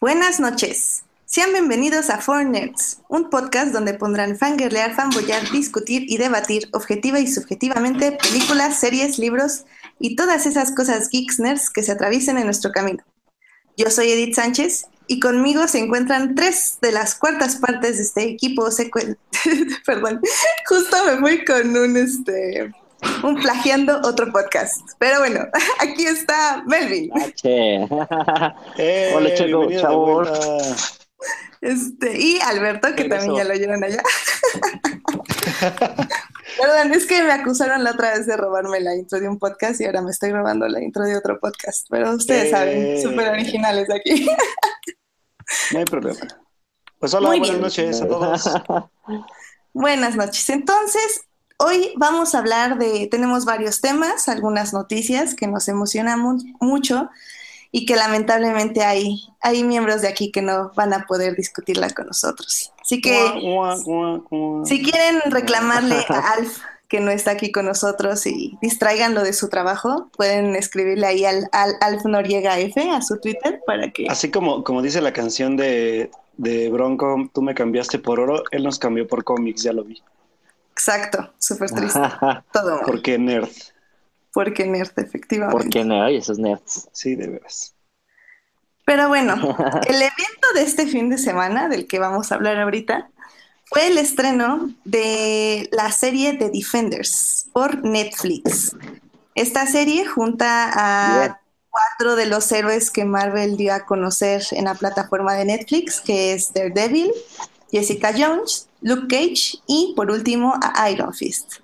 Buenas noches. Sean bienvenidos a Four Nerds, un podcast donde pondrán fangirlear, fanboyar, discutir y debatir objetiva y subjetivamente películas, series, libros y todas esas cosas geeks nerds que se atraviesen en nuestro camino. Yo soy Edith Sánchez y conmigo se encuentran tres de las cuartas partes de este equipo. Perdón, justo me fui con un este un plagiando otro podcast. Pero bueno, aquí está Melvin. Eh, Hola, chavos. Este, y Alberto, que también ya lo oyeron allá. Perdón, es que me acusaron la otra vez de robarme la intro de un podcast y ahora me estoy robando la intro de otro podcast. Pero ustedes eh. saben, súper originales aquí. no hay problema. Pues hola, buenas noches a todos. Buenas noches. Entonces, hoy vamos a hablar de, tenemos varios temas, algunas noticias que nos emocionan mucho y que lamentablemente hay, hay miembros de aquí que no van a poder discutirla con nosotros. Así que si quieren reclamarle a Alf que no está aquí con nosotros y distraiganlo de su trabajo, pueden escribirle ahí al, Alf Noriega F a su Twitter para que... Así como, como dice la canción de, de Bronco, tú me cambiaste por oro, él nos cambió por cómics, ya lo vi. Exacto, súper triste. Todo Porque nerd. Porque nerd, efectivamente. Porque nerd, esos nerds. Sí, de veras. Pero bueno, el evento de este fin de semana, del que vamos a hablar ahorita, fue el estreno de la serie The Defenders por Netflix. Esta serie junta a cuatro de los héroes que Marvel dio a conocer en la plataforma de Netflix, que es Daredevil, Jessica Jones, Luke Cage y por último a Iron Fist.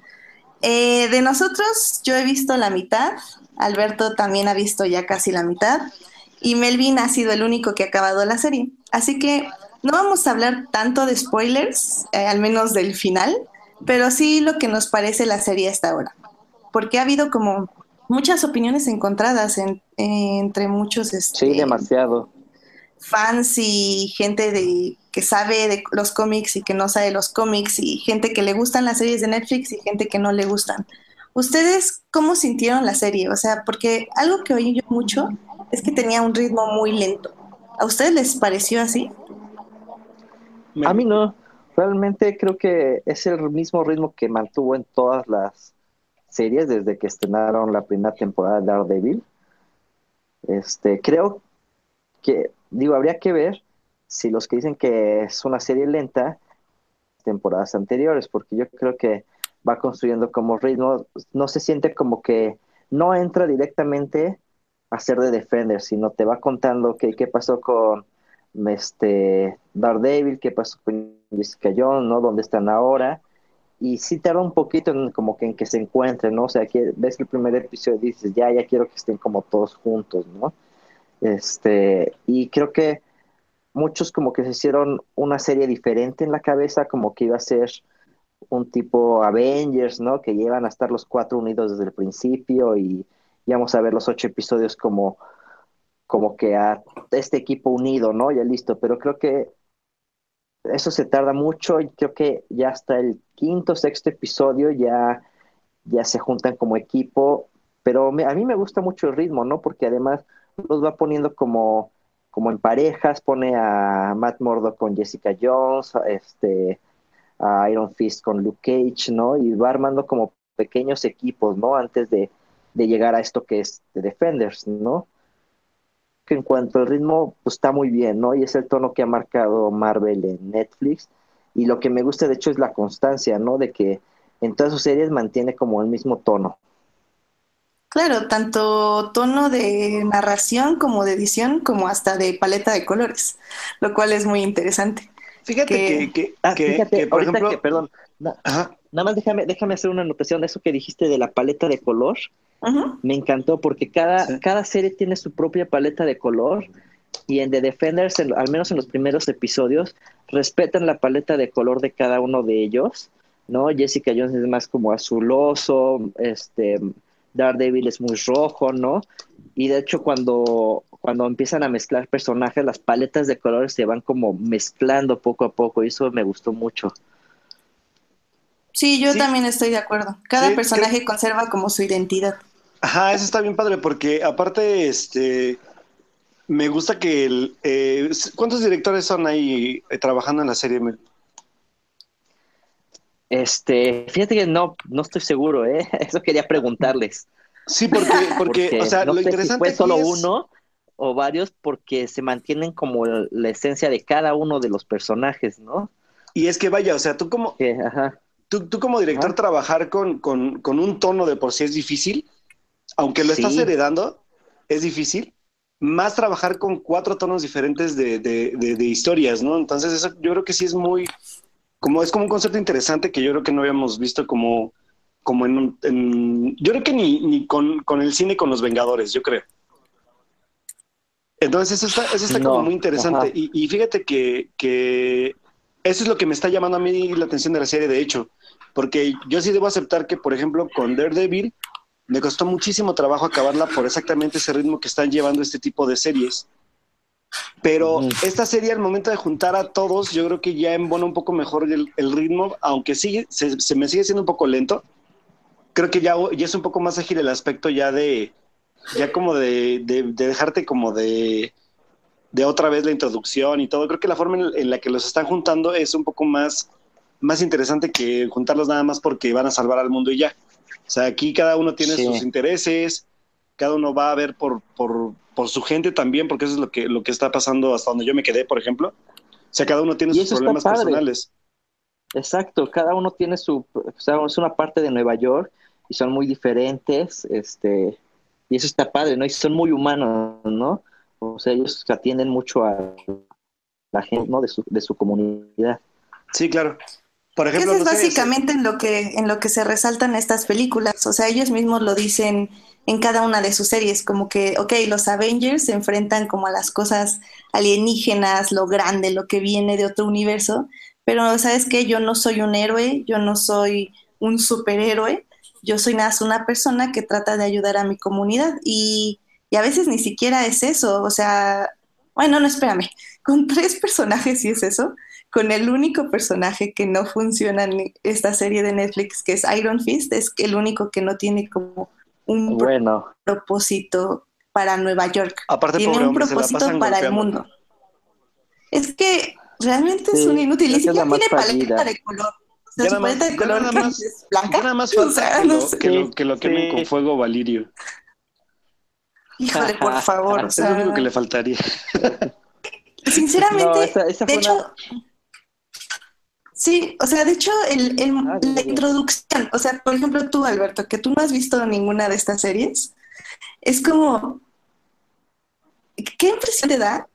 Eh, de nosotros, yo he visto la mitad, Alberto también ha visto ya casi la mitad, y Melvin ha sido el único que ha acabado la serie. Así que no vamos a hablar tanto de spoilers, eh, al menos del final, pero sí lo que nos parece la serie hasta ahora. Porque ha habido como muchas opiniones encontradas entre muchos. Este, sí, demasiado. Fans y gente de que sabe de los cómics y que no sabe los cómics y gente que le gustan las series de Netflix y gente que no le gustan. ¿Ustedes cómo sintieron la serie? O sea, porque algo que oí yo mucho es que tenía un ritmo muy lento. ¿A ustedes les pareció así? A mí no. Realmente creo que es el mismo ritmo que mantuvo en todas las series desde que estrenaron la primera temporada de Daredevil. Este, creo que, digo, habría que ver si los que dicen que es una serie lenta, temporadas anteriores, porque yo creo que va construyendo como ritmo, no se siente como que no entra directamente a ser de Defender, sino te va contando qué pasó con este Daredevil, qué pasó con Jessica Jones, ¿no? ¿Dónde están ahora? Y sí tarda un poquito en, como que en que se encuentren, ¿no? O sea, que ves el primer episodio y dices, ya, ya quiero que estén como todos juntos, ¿no? Este, y creo que muchos como que se hicieron una serie diferente en la cabeza, como que iba a ser un tipo Avengers, ¿no? Que llevan a estar los cuatro unidos desde el principio y íbamos a ver los ocho episodios como, como que a este equipo unido, ¿no? Ya listo, pero creo que eso se tarda mucho y creo que ya hasta el quinto, sexto episodio ya, ya se juntan como equipo, pero a mí me gusta mucho el ritmo, ¿no? Porque además los va poniendo como como en parejas, pone a Matt Murdock con Jessica Jones, este, a Iron Fist con Luke Cage, ¿no? Y va armando como pequeños equipos, ¿no? Antes de, llegar a esto que es The Defenders, ¿no? Que en cuanto al ritmo, pues está muy bien, ¿no? Y es el tono que ha marcado Marvel en Netflix. Y lo que me gusta, de hecho, es la constancia, ¿no? De que en todas sus series mantiene como el mismo tono. Claro, tanto tono de narración como de edición, como hasta de paleta de colores, lo cual es muy interesante. Fíjate que, ah, por ejemplo, perdón, nada más déjame, déjame hacer una anotación de eso que dijiste de la paleta de color. Me encantó porque cada, cada serie tiene su propia paleta de color y en The Defenders, al menos en los primeros episodios, respetan la paleta de color de cada uno de ellos, ¿no? Jessica Jones es más como azuloso, este, Daredevil es muy rojo, ¿no? Y de hecho cuando, cuando empiezan a mezclar personajes, las paletas de colores se van como mezclando poco a poco y eso me gustó mucho. Sí, yo también estoy de acuerdo. Cada personaje conserva como su identidad. Ajá, eso está bien padre porque aparte, este, me gusta que el... Eh, ¿Cuántos directores son ahí eh, trabajando en la serie? Este, fíjate que no, no estoy seguro, ¿eh? Eso quería preguntarles. Sí, porque, porque, o sea, lo interesante si fue solo uno o varios, porque se mantienen como la esencia de cada uno de los personajes, ¿no? Y es que vaya, o sea, tú como, Tú, tú, como director trabajar con, con, con, un tono de por sí es difícil, aunque lo estás heredando, es difícil. Más trabajar con cuatro tonos diferentes de, de, de, historias, ¿no? Entonces, eso yo creo que sí es muy, como es como un concepto interesante que yo creo que no habíamos visto como, como en, en yo creo que ni, ni con, con, el cine con los Vengadores, yo creo. Entonces, eso está, eso está como muy interesante. Y, y, fíjate que, que eso es lo que me está llamando a mí la atención de la serie, de hecho, porque yo sí debo aceptar que, por ejemplo, con Daredevil, me costó muchísimo trabajo acabarla por exactamente ese ritmo que están llevando este tipo de series. Pero esta serie, al momento de juntar a todos, yo creo que ya embona un poco mejor el, ritmo, aunque sigue, se, me sigue siendo un poco lento. Creo que ya, ya es un poco más ágil el aspecto ya de, ya como de, de, dejarte como de, de otra vez la introducción y todo. Creo que la forma en, la que los están juntando es un poco más, más interesante que juntarlos nada más porque van a salvar al mundo y ya. O sea, aquí cada uno tiene sus intereses, cada uno va a ver por, por, por, su gente también, porque eso es lo que, lo que está pasando hasta donde yo me quedé, por ejemplo. O sea, cada uno tiene sus problemas personales. Exacto, cada uno tiene su, o sea, es una parte de Nueva York y son muy diferentes, este, y eso está padre, ¿no? Y son muy humanos, ¿no? O sea, ellos atienden mucho a la gente, ¿no? De su, de su comunidad. Sí, claro. Por ejemplo, Eso es básicamente en lo que en lo que se resaltan estas películas. O sea, ellos mismos lo dicen en cada una de sus series, como que, ok, los Avengers se enfrentan como a las cosas alienígenas, lo grande, lo que viene de otro universo, pero sabes que yo no soy un héroe, yo no soy un superhéroe, yo soy más una persona que trata de ayudar a mi comunidad y, y a veces ni siquiera es eso, o sea, bueno, no, espérame, con tres personajes sí es eso, con el único personaje que no funciona en esta serie de Netflix, que es Iron Fist, es el único que no tiene como un propósito para Nueva York. Aparte, tiene un propósito para el mundo. Es que realmente es un inútil, ni siquiera tiene paleta de color. O sea, su paleta de color nada más, es blanca. Nada más falta que, lo, que, lo, que lo quemen con fuego Valirio. Híjole, por favor. o sea, es lo único que le faltaría. Sinceramente, de hecho, Sí, o sea, de hecho, el, ah, la introducción, o sea, por ejemplo, tú, Alberto, que tú no has visto ninguna de estas series, es como, ¿qué impresión te da?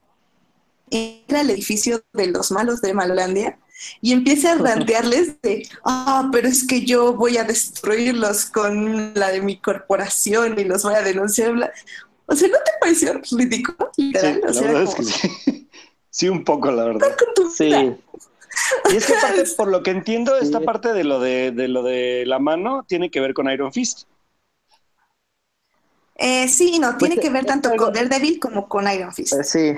Entra al edificio de los malos de Malolandia y empieza a rantearles de, ah, pero es que yo voy a destruirlos con la de mi corporación y los voy a denunciar. O sea, ¿no te pareció ridículo? Sí, o sea, es que sí. sí, un poco, la verdad. Sí. Y es que parte, por lo que entiendo, esta parte de lo de, lo de la mano tiene que ver con Iron Fist. Eh, sí, no, tiene pues, que ver tanto con Daredevil como con Iron Fist. Eh, sí,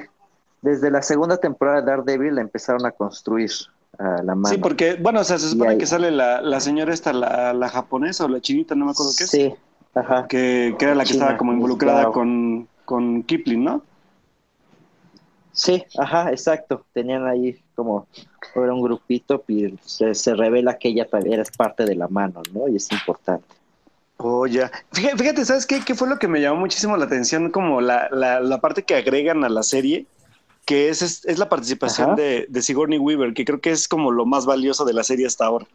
desde la segunda temporada de Daredevil la empezaron a construir la mano. Sí, porque, bueno, o sea, se supone que sale la, señora esta, la, japonesa o la chinita, no me acuerdo qué es. Sí, ajá. Que, era la que estaba como involucrada con, con Kipling, ¿no? Sí, ajá, exacto. Tenían ahí como era un grupito y se, revela que ella era parte de la mano, ¿no? Y es importante. Oh, ya. Fíjate, ¿sabes qué? ¿Qué fue lo que me llamó muchísimo la atención? Como la, la, parte que agregan a la serie, que es, es, la participación de, de, Sigourney Weaver, que creo que es como lo más valioso de la serie hasta ahora.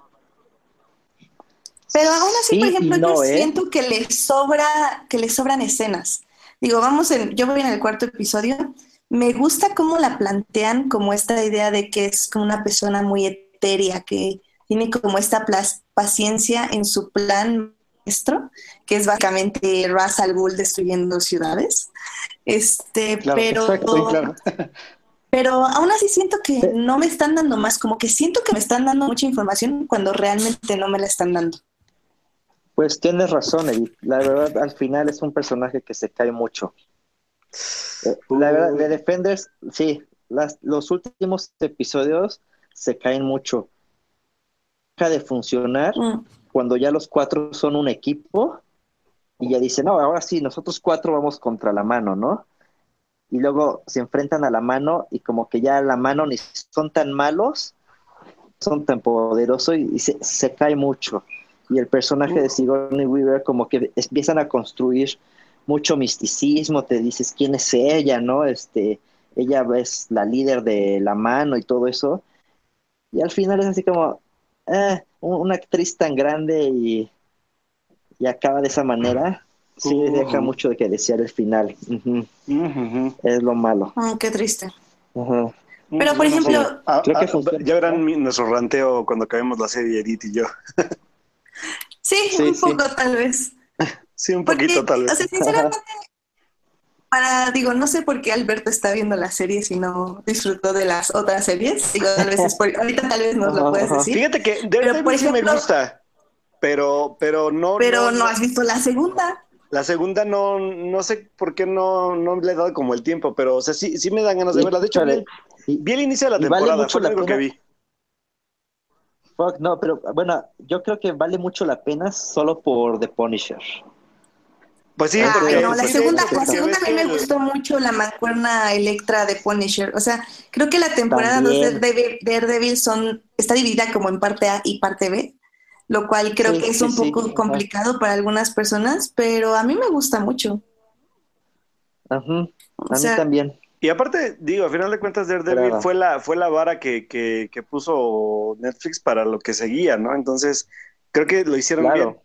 Pero aún así, por ejemplo, yo ¿eh? siento que le sobra, que le sobran escenas. Digo, vamos en, yo voy en el cuarto episodio me gusta cómo la plantean como esta idea de que es como una persona muy etérea, que tiene como esta paciencia en su plan maestro, que es básicamente Ras al Ghul destruyendo ciudades. Este, pero, pero aún así siento que no me están dando más, como que siento que me están dando mucha información cuando realmente no me la están dando. Pues tienes razón, Edith. La verdad, al final es un personaje que se cae mucho. La verdad, de Defenders, sí, las, los últimos episodios se caen mucho. Deja de funcionar mm. cuando ya los cuatro son un equipo y ya dicen, no, ahora sí, nosotros cuatro vamos contra la mano, ¿no? y luego se enfrentan a la mano y como que ya la mano ni son tan malos, son tan poderosos y, se, se, cae mucho. Y el personaje de Sigourney Weaver como que empiezan a construir mucho misticismo, te dices quién es ella, ¿no? Este, ella es la líder de la mano y todo eso. Y al final es así como, eh, una actriz tan grande y, y acaba de esa manera sí deja mucho de que desear el final. Es lo malo. Ah, qué triste. Pero, por ejemplo... Ah, ah, ya verán nuestro ranteo cuando acabemos la serie Edith y yo. sí, un poco tal vez. Sí, un poquito tal vez. sinceramente, para, digo, no sé por qué Alberto está viendo la serie si no disfrutó de las otras series. Digo, tal vez es por, ahorita tal vez nos lo puedes decir. Fíjate que Daredevil por ejemplo, me gusta, pero, pero no... Pero no has visto la segunda. La segunda no, no sé por qué no, no le he dado como el tiempo, pero o sea, sí, sí me dan ganas de verla. De hecho, vi, el inicio de la temporada, vale fue algo que vi. no, pero bueno, yo creo que vale mucho la pena solo por The Punisher. Pues sí, ah, porque, no, la segunda, la segunda a mí me gustó mucho la mancuerna Electra de Punisher. O sea, creo que la temporada 2 de Daredevil son, está dividida como en parte A y parte B lo cual creo que es un poco complicado para algunas personas, pero a mí me gusta mucho. Ajá, a mí también. Y aparte, digo, a final de cuentas, Daredevil fue la, fue la vara que, que, que, puso Netflix para lo que seguía, ¿no? Entonces, creo que lo hicieron bien.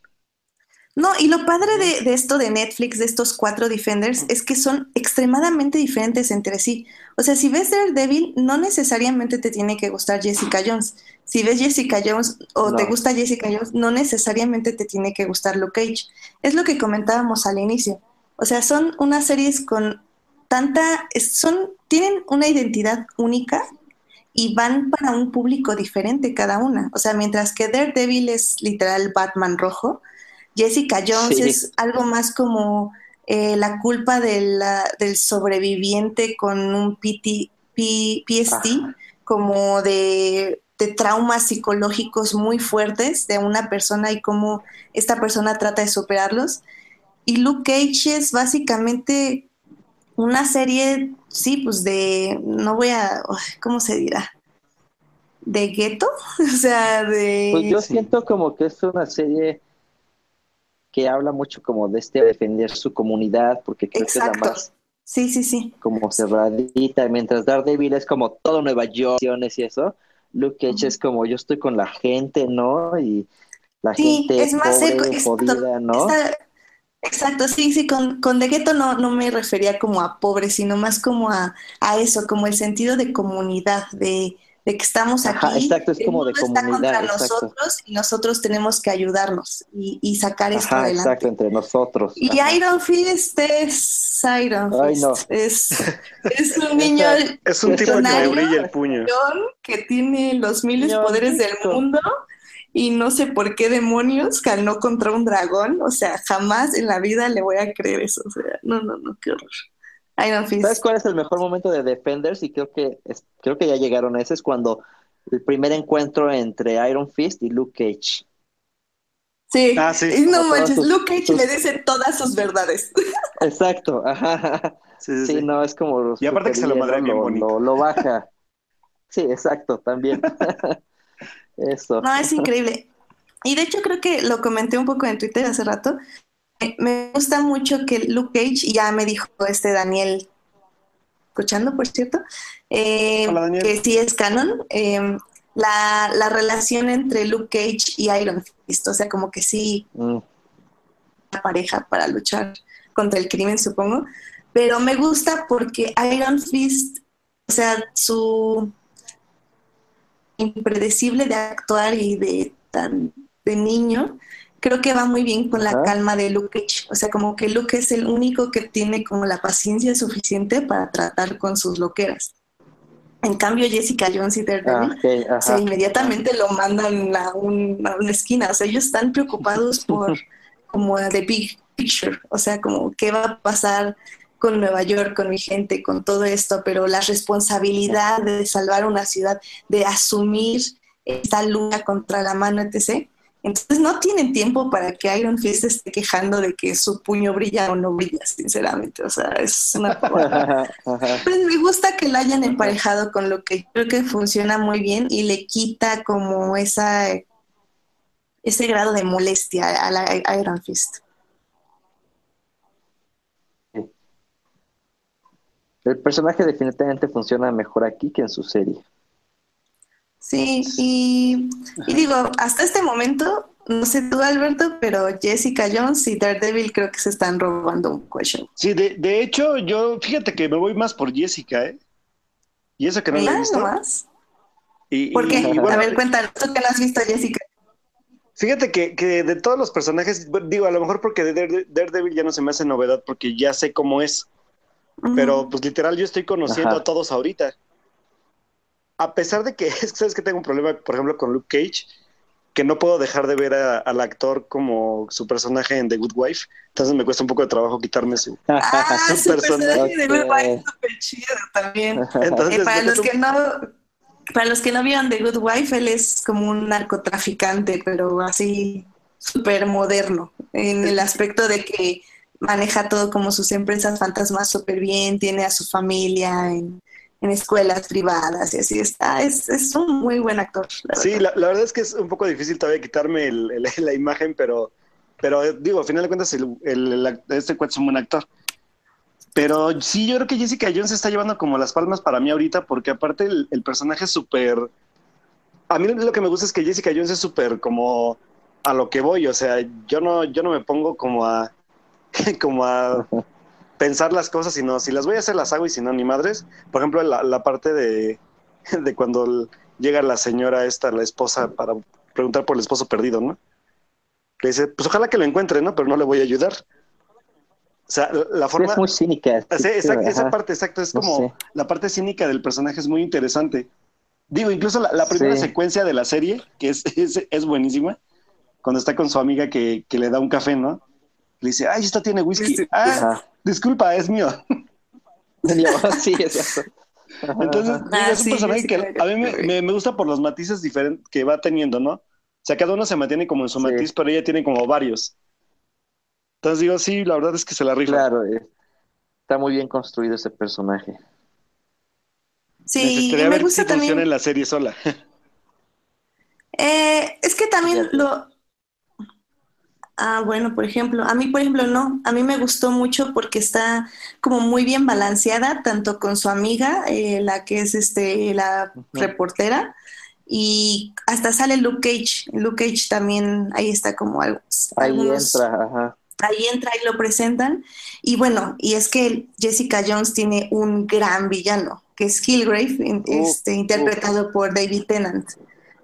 No, y lo padre de, de, esto de Netflix, de estos cuatro Defenders, es que son extremadamente diferentes entre sí. O sea, si ves Daredevil, no necesariamente te tiene que gustar Jessica Jones. Si ves Jessica Jones o te gusta Jessica Jones, no necesariamente te tiene que gustar Luke Cage. Es lo que comentábamos al inicio. O sea, son unas series con tanta, son, tienen una identidad única y van para un público diferente cada una. O sea, mientras que Daredevil es literal Batman rojo, Jessica Jones es algo más como eh, la culpa del sobreviviente con un PT, PST, como de, traumas psicológicos muy fuertes de una persona y cómo esta persona trata de superarlos. Y Luke Cage es básicamente una serie, sí, pues de, no voy a, ¿cómo se dirá? ¿De gueto? o sea, de... Pues yo siento como que es una serie que habla mucho como de este defender su comunidad, porque creo que es la más sí, sí, sí. como cerradita, mientras Daredevil es como todo Nueva York y eso, Luke Cage es como yo estoy con la gente, ¿no? Y la gente es más pobre, ¿no? exacto, sí, sí, con, con De Ghetto no, no me refería como a pobre, sino más como a, a eso, como el sentido de comunidad, de, de que estamos aquí. exacto, es como de comunidad. Está contra nosotros y nosotros tenemos que ayudarnos y, y sacar esto adelante. Exacto, entre nosotros. Y Iron Fist es Iron Fist. Es, es, un niño. es un tipo que le brilla el puño. Que tiene los miles poderes del mundo y no sé por qué demonios ganó contra un dragón. O sea, jamás en la vida le voy a creer eso. O sea, no, no, no, qué horror. ¿Sabes cuál es el mejor momento de Defenders? Y creo que creo que ya llegaron a ese, es cuando el primer encuentro entre Iron Fist y Luke Cage. Sí, ah, sí. no manches, Luke Cage le dice todas sus verdades. Exacto, ajá. Sí, sí, no, es como... Y aparte que se lo madre bien bonito. Lo, baja. Sí, exacto, también. Eso. No, es increíble. Y de hecho creo que lo comenté un poco en Twitter hace rato, me gusta mucho que Luke Cage, ya me dijo este Daniel, escuchando por cierto, eh, que sí es canon, eh, la, relación entre Luke Cage y Iron Fist, o sea, como que sí, mm. una pareja para luchar contra el crimen, supongo, pero me gusta porque Iron Fist, o sea, su impredecible de actuar y de tan de niño, creo que va muy bien con la calma de Luke O sea, como que Luke es el único que tiene como la paciencia suficiente para tratar con sus loqueras. En cambio, Jessica Jones y Daredevil, ah, o sea, inmediatamente lo mandan a, una esquina. O sea, ellos están preocupados por como the big picture. O sea, como qué va a pasar con Nueva York, con mi gente, con todo esto, pero la responsabilidad de salvar una ciudad, de asumir esta lucha contra la mano, etc., Entonces no tienen tiempo para que Iron Fist esté quejando de que su puño brilla o no brilla, sinceramente. O sea, es una... pues me gusta que la hayan emparejado con lo que creo que funciona muy bien y le quita como esa ese grado de molestia a la Iron Fist. El personaje definitivamente funciona mejor aquí que en su serie. Sí, y, digo, hasta este momento, no sé tú, Alberto, pero Jessica Jones y Daredevil creo que se están robando un question. Sí, de, de hecho, yo, fíjate que me voy más por Jessica, ¿eh? Y eso que no la he visto. Más? Y, ¿Por qué? a ver, cuéntanos, ¿tú que no has visto Jessica? Fíjate que, que, de todos los personajes, digo, a lo mejor porque de Daredevil ya no se me hace novedad porque ya sé cómo es. Pero pues literal yo estoy conociendo a todos ahorita a pesar de que es que sabes que tengo un problema, por ejemplo, con Luke Cage, que no puedo dejar de ver al actor como su personaje en The Good Wife. Entonces me cuesta un poco de trabajo quitarme su, ah, su, personaje. de Good Wife es súper chido también. Entonces, eh, para los que no para los que no vieron The Good Wife, él es como un narcotraficante, pero así súper moderno, en el aspecto de que maneja todo como sus empresas fantasmas súper bien, tiene a su familia en, en escuelas privadas y así está. Es, es un muy buen actor. sí, la, verdad es que es un poco difícil todavía quitarme la imagen, pero, pero digo, al final de cuentas, el, este cuento es un buen actor. Pero sí, yo creo que Jessica Jones está llevando como las palmas para mí ahorita, porque aparte el, personaje es súper... A mí lo que me gusta es que Jessica Jones es súper como a lo que voy, o sea, yo no, yo no me pongo como a, como a pensar las cosas, sino si las voy a hacer las hago y si no, ni madres. Por ejemplo, la, parte de, de cuando llega la señora esta, la esposa, para preguntar por el esposo perdido, ¿no? Le dice, pues ojalá que lo encuentre, ¿no? Pero no le voy a ayudar. O sea, la forma... es muy cínica. esa parte, exacto, es como la parte cínica del personaje es muy interesante. Digo, incluso la, primera secuencia de la serie, que es, es, buenísima, cuando está con su amiga que, que, le da un café, ¿no? Le dice, ay, esta tiene whisky. ah, disculpa, es mío. sí, exacto. Entonces, ah, es un personaje que a mí me, me, gusta por los matices diferentes que va teniendo, ¿no? O sea, cada uno se mantiene como en su matiz, pero ella tiene como varios. Entonces digo, sí, la verdad es que se la rifa. Claro, eh, está muy bien construido ese personaje. Sí, me gusta si también. en la serie sola. Eh, es que también lo, Ah, bueno, por ejemplo, a mí, por ejemplo, no, a mí me gustó mucho porque está como muy bien balanceada, tanto con su amiga, eh, la que es este, la reportera, y hasta sale Luke Cage. Luke Cage también, ahí está como algo. Ahí entra, ajá. Ahí entra y lo presentan. Y bueno, y es que Jessica Jones tiene un gran villano, que es Killgrave, este, interpretado por David Tennant.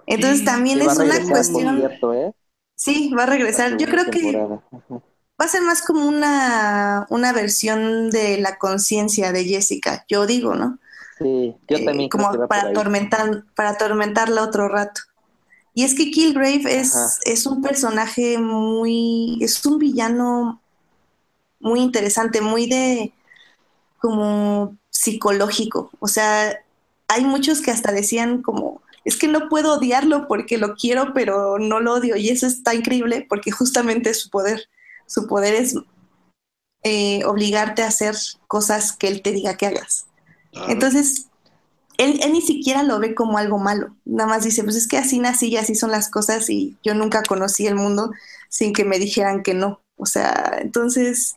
Entonces también es una cuestión. ¿eh? Sí, va a regresar. Yo creo que va a ser más como una, una versión de la conciencia de Jessica, yo digo, ¿no? Sí, yo eh, también. como para atormentar, para atormentarla otro rato. Y es que Killgrave es, es un personaje muy, es un villano muy interesante, muy de como psicológico. O sea, hay muchos que hasta decían como, es que no puedo odiarlo porque lo quiero, pero no lo odio. Y eso está increíble porque justamente su poder, su poder es eh, obligarte a hacer cosas que él te diga que hagas. Entonces, él, ni siquiera lo ve como algo malo. Nada más dice, pues es que así nací y así son las cosas y yo nunca conocí el mundo sin que me dijeran que no. O sea, entonces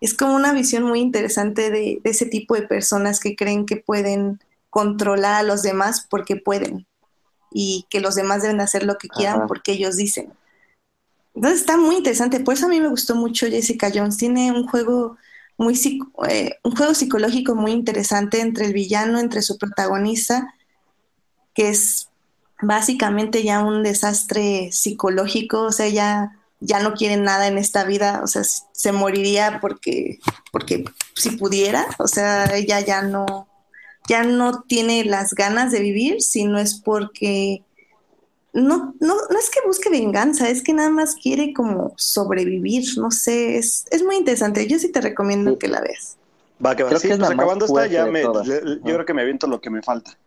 es como una visión muy interesante de ese tipo de personas que creen que pueden controlar a los demás porque pueden y que los demás deben hacer lo que quieran porque ellos dicen. Entonces está muy interesante, por eso a mí me gustó mucho Jessica Jones. Tiene un juego muy eh, un juego psicológico muy interesante entre el villano, entre su protagonista, que es básicamente ya un desastre psicológico, o sea, ya, ya no quiere nada en esta vida, o sea, se moriría porque, porque si pudiera, o sea, ella ya no, ya no tiene las ganas de vivir, sino es porque no, no, no es que busque venganza, es que nada más quiere como sobrevivir, no sé, es, es muy interesante. Yo sí te recomiendo que la veas. Va, que va. sí, pues acabando esta, ya me, yo creo que me aviento lo que me falta.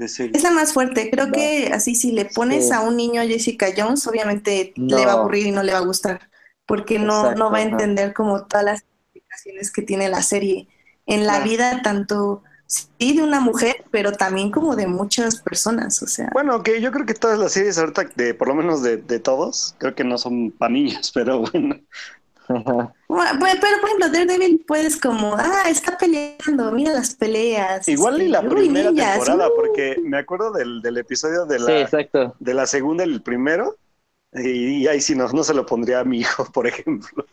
Es la más fuerte. Creo que así si le pones a un niño a Jessica Jones, obviamente le va a aburrir y no le va a gustar, porque no, no va a entender como todas las implicaciones que tiene la serie en la vida, tanto sí de una mujer, pero también como de muchas personas, o sea. Bueno, que yo creo que todas las series ahorita, de, por lo menos de, de todos, creo que no son para niños, pero bueno. Bueno, pero por ejemplo, Daredevil puedes como, ah, está peleando, mira las peleas. Igual ni la primera temporada, uh. porque me acuerdo del, del episodio de la, de la segunda, el primero, y, ahí sí no, no se lo pondría a mi hijo, por ejemplo.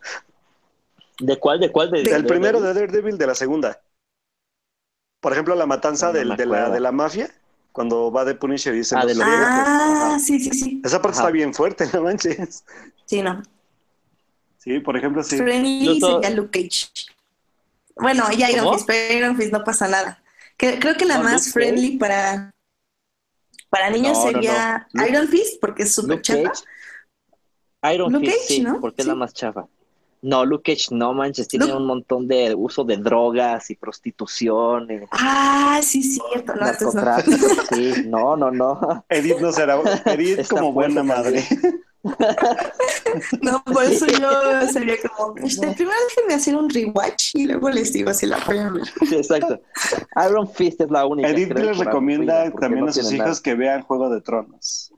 ¿De cuál? ¿De cuál? De, del primero de Daredevil, de la segunda. Por ejemplo, la matanza del, de, la, de la mafia, cuando va de Punisher y dice... Ah, ah sí, sí, sí. Esa parte está bien fuerte, no manches. Sí, no. Sí, por ejemplo, sí. Friendly sería Luke Cage. Bueno, ya Iron Fist, pero Iron Fist no pasa nada. creo que la más friendly para, para niños sería Iron Fist, porque es súper chafa. Iron Luke Fist, Cage, sí, ¿no? porque es la más chafa. No, Luke Cage no manches, tiene un montón de uso de drogas y prostitución. Ah, sí, cierto. No, no. sí, no, no, no. Edith no será, Edith como buena madre. no, por eso yo sería como, este, primero déjenme hacer un rewatch y luego les digo si la pueden ver. Sí, exacto. Iron Fist es la única. Edith les recomienda también a sus hijos que vean Juego de Tronos.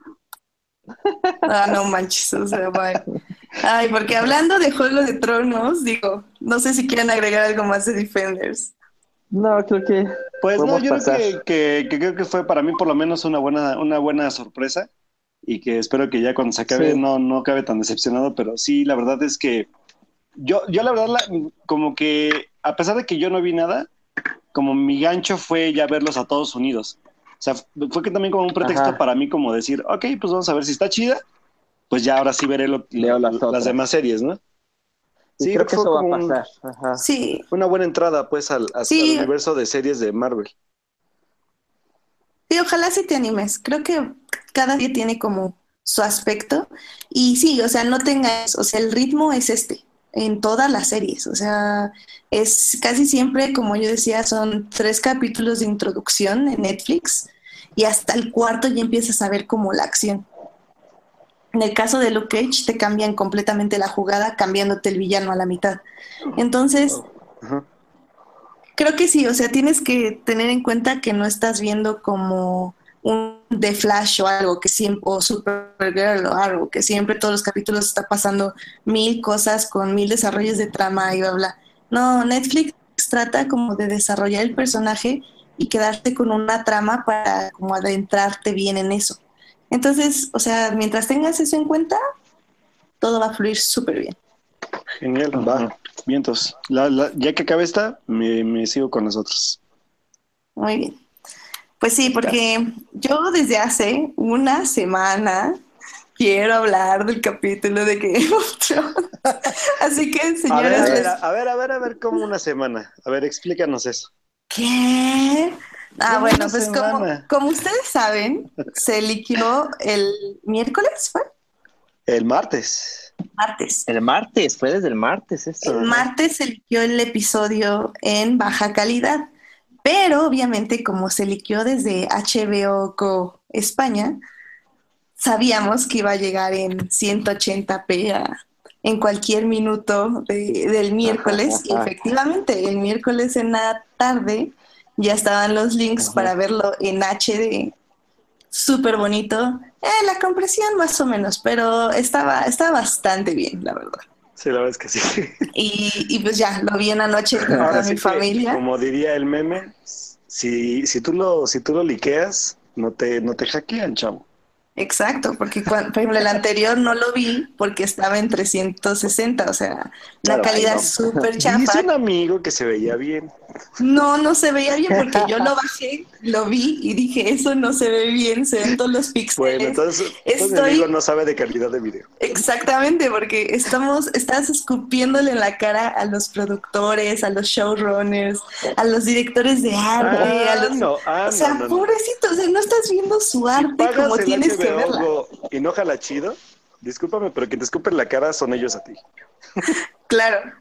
Ah, no manches, o sea, bueno. Ay, porque hablando de Juego de Tronos, digo, no sé si quieren agregar algo más de Defenders. No, creo que. Pues no, yo creo que, creo que fue para mí por lo menos una buena, una buena sorpresa y que espero que ya cuando se acabe no, no acabe tan decepcionado, pero sí, la verdad es que yo, yo la verdad, como que a pesar de que yo no vi nada, como mi gancho fue ya verlos a todos unidos. O sea, fue que también como un pretexto para mí como decir, ok, pues vamos a ver si está chida pues ya ahora sí veré lo, las, demás series, ¿no? Sí, creo, que eso va a pasar. Sí. Una buena entrada, pues, al, universo de series de Marvel. Sí, ojalá sí te animes. Creo que cada día tiene como su aspecto. Y sí, o sea, no tengas, o sea, el ritmo es este en todas las series. O sea, es casi siempre, como yo decía, son tres capítulos de introducción en Netflix y hasta el cuarto ya empiezas a ver como la acción. En el caso de Luke Cage, te cambian completamente la jugada, cambiándote el villano a la mitad. Entonces, creo que sí, o sea, tienes que tener en cuenta que no estás viendo como un The Flash o algo que siempre, o Supergirl o algo, que siempre todos los capítulos está pasando mil cosas con mil desarrollos de trama y bla, bla. No, Netflix trata como de desarrollar el personaje y quedarte con una trama para como adentrarte bien en eso. Entonces, o sea, mientras tengas eso en cuenta, todo va a fluir súper bien. Genial, va. Vientos. La, ya que acabe esta, me, sigo con nosotros. Muy bien. Pues sí, porque yo desde hace una semana quiero hablar del capítulo de Game of Thrones. Así que, señores. A ver, a ver, a ver, a ver, ¿cómo una semana? A ver, explícanos eso. ¿Qué? Ah, bueno, pues como, ustedes saben, se liquidó el miércoles, ¿fue? El martes. Martes. El martes, fue desde el martes esto. El martes se liquidó el episodio en baja calidad, pero obviamente como se liquidó desde HBO Go España, sabíamos que iba a llegar en 180p en cualquier minuto del miércoles. y efectivamente, el miércoles en la tarde ya estaban los links para verlo en HD. Súper bonito. Eh, la compresión más o menos, pero estaba, estaba bastante bien, la verdad. Sí, la verdad es que sí. Y, pues ya, lo vi en la noche con mi familia. como diría el meme, si, si, tú lo, si tú lo liqueas, no te, no te hackean, chavo. Exacto, porque cuando, por ejemplo el anterior no lo vi porque estaba en 360, o sea, la calidad súper chafa. Dice un amigo que se veía bien. No, no se veía bien porque yo lo bajé, lo vi y dije, eso no se ve bien, se ven todos los píxeles. Bueno, entonces, mi amigo no sabe de calidad de video. Exactamente, porque estamos, estás escupiéndole en la cara a los productores, a los showrunners, a los directores de arte, a ah, los... No, ah, o sea, no, pobrecito, o sea, no estás viendo su arte como tienes que y no jala chido, discúlpame, pero quien te escupe en la cara son ellos a ti. claro,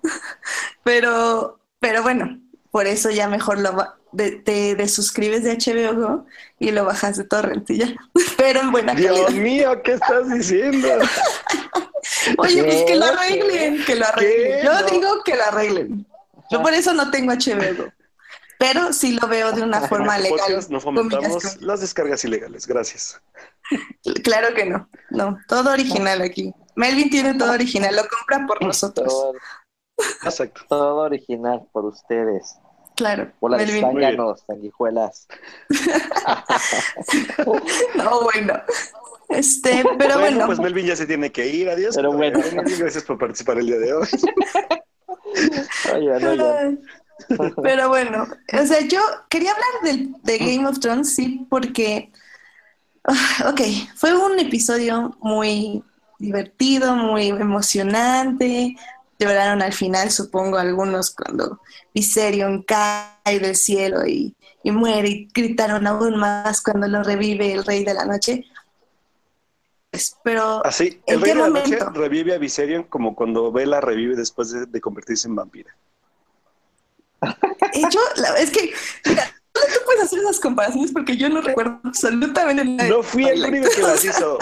pero, pero bueno, por eso ya mejor lo te desuscribes de HBO Go y lo bajas de torrent y ya. Pero en buena Dios mío, ¿qué estás diciendo? Oye, pues que lo arreglen, que lo arreglen. Yo digo que lo arreglen. Yo por eso no tengo HBO Go. Pero sí lo veo de una forma legal. No fomentamos las descargas ilegales, gracias. Claro que no, no, todo original aquí. Melvin tiene todo original, lo compra por nosotros. Exacto. Todo original por ustedes. Claro. Hola, zánganos, sanguijuelas. no, bueno. Este, pero bueno, Pues Melvin ya se tiene que ir, adiós. Pero bueno. Gracias por participar el día de hoy. Pero bueno, o sea, yo quería hablar de, Game of Thrones, sí, porque, ah, ok, fue un episodio muy divertido, muy emocionante, lloraron al final, supongo, algunos cuando Viserion cae del cielo y, muere y gritaron aún más cuando lo revive el Rey de la Noche. Pues, pero, Así, el Rey de la Noche revive a Viserion como cuando Vela revive después de, convertirse en vampira. Yo, es que, mira, tú puedes hacer esas comparaciones porque yo no recuerdo absolutamente nada. No fui el único que las hizo.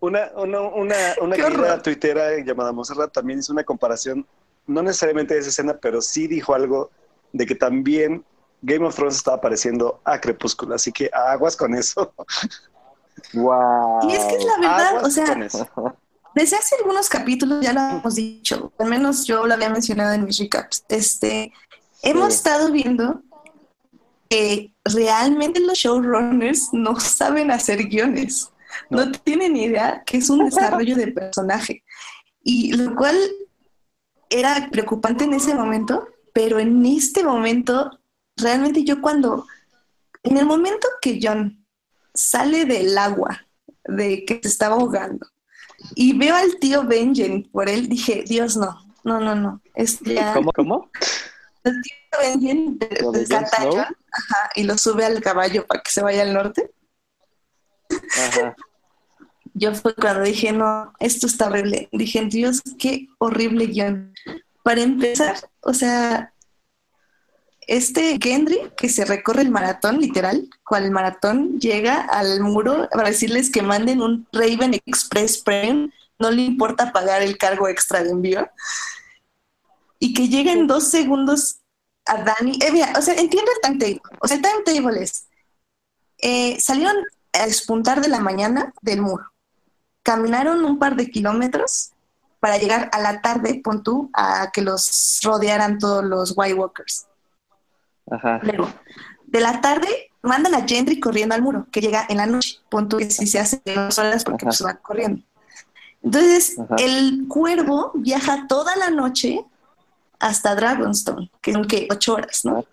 Una, una, una, una querida tuitera llamada Monserrat también hizo una comparación, no necesariamente de esa escena, pero sí dijo algo de que también Game of Thrones estaba pareciendo a Crepúsculo, así que aguas con eso. Wow. Y es que es la verdad, o sea, desde hace algunos capítulos ya lo hemos dicho, al menos yo lo había mencionado en mis recaps, este, hemos estado viendo que realmente los showrunners no saben hacer guiones no, tienen ni idea que es un desarrollo de personaje. Y lo cual era preocupante en ese momento, pero en este momento, realmente yo cuando, en el momento que John sale del agua, de que se estaba ahogando, y veo al tío Benjen por él, dije, Dios no, no, no, no. Es ¿Cómo, cómo? El tío Benjen y lo sube al caballo para que se vaya al norte. Yo fue cuando dije, no, esto está horrible. Dije, Dios, qué horrible guion. Para empezar, o sea, este Gendry que se recorre el maratón, literal, cual maratón llega al muro para decirles que manden un Raven Express Prime, no le importa pagar el cargo extra de envío, y que llega en dos segundos a Dani. Eh, o sea, entiendo el timetable. O sea, el timetable es, eh, salieron a despuntar de la mañana del muro. Caminaron un par de kilómetros para llegar a la tarde, pon tú, a que los rodearan todos los White Walkers. Ajá. Luego, de la tarde mandan a Gendry corriendo al muro, que llega en la noche, pon tú que si se hace dos horas porque pues va corriendo. Entonces, el cuervo viaja toda la noche hasta Dragonstone, que son que ocho horas, ¿no?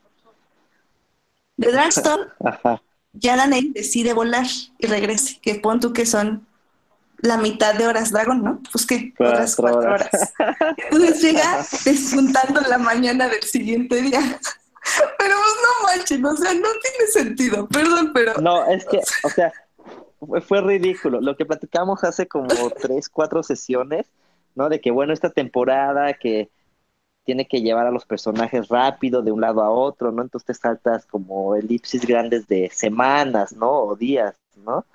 De Dragonstone ya Danae decide volar y regrese, que pon tú que son la mitad de horas dragón, ¿no? Pues que otras cuatro horas. Entonces llega despuntando la mañana del siguiente día. Pero pues, no manches, o sea, no tiene sentido, perdón, pero... No, es que, o sea, fue, ridículo. Lo que platicamos hace como tres, cuatro sesiones, ¿no? De que, bueno, esta temporada que tiene que llevar a los personajes rápido de un lado a otro, ¿no? Entonces te saltas como elipsis grandes de semanas, ¿no? O días, ¿no?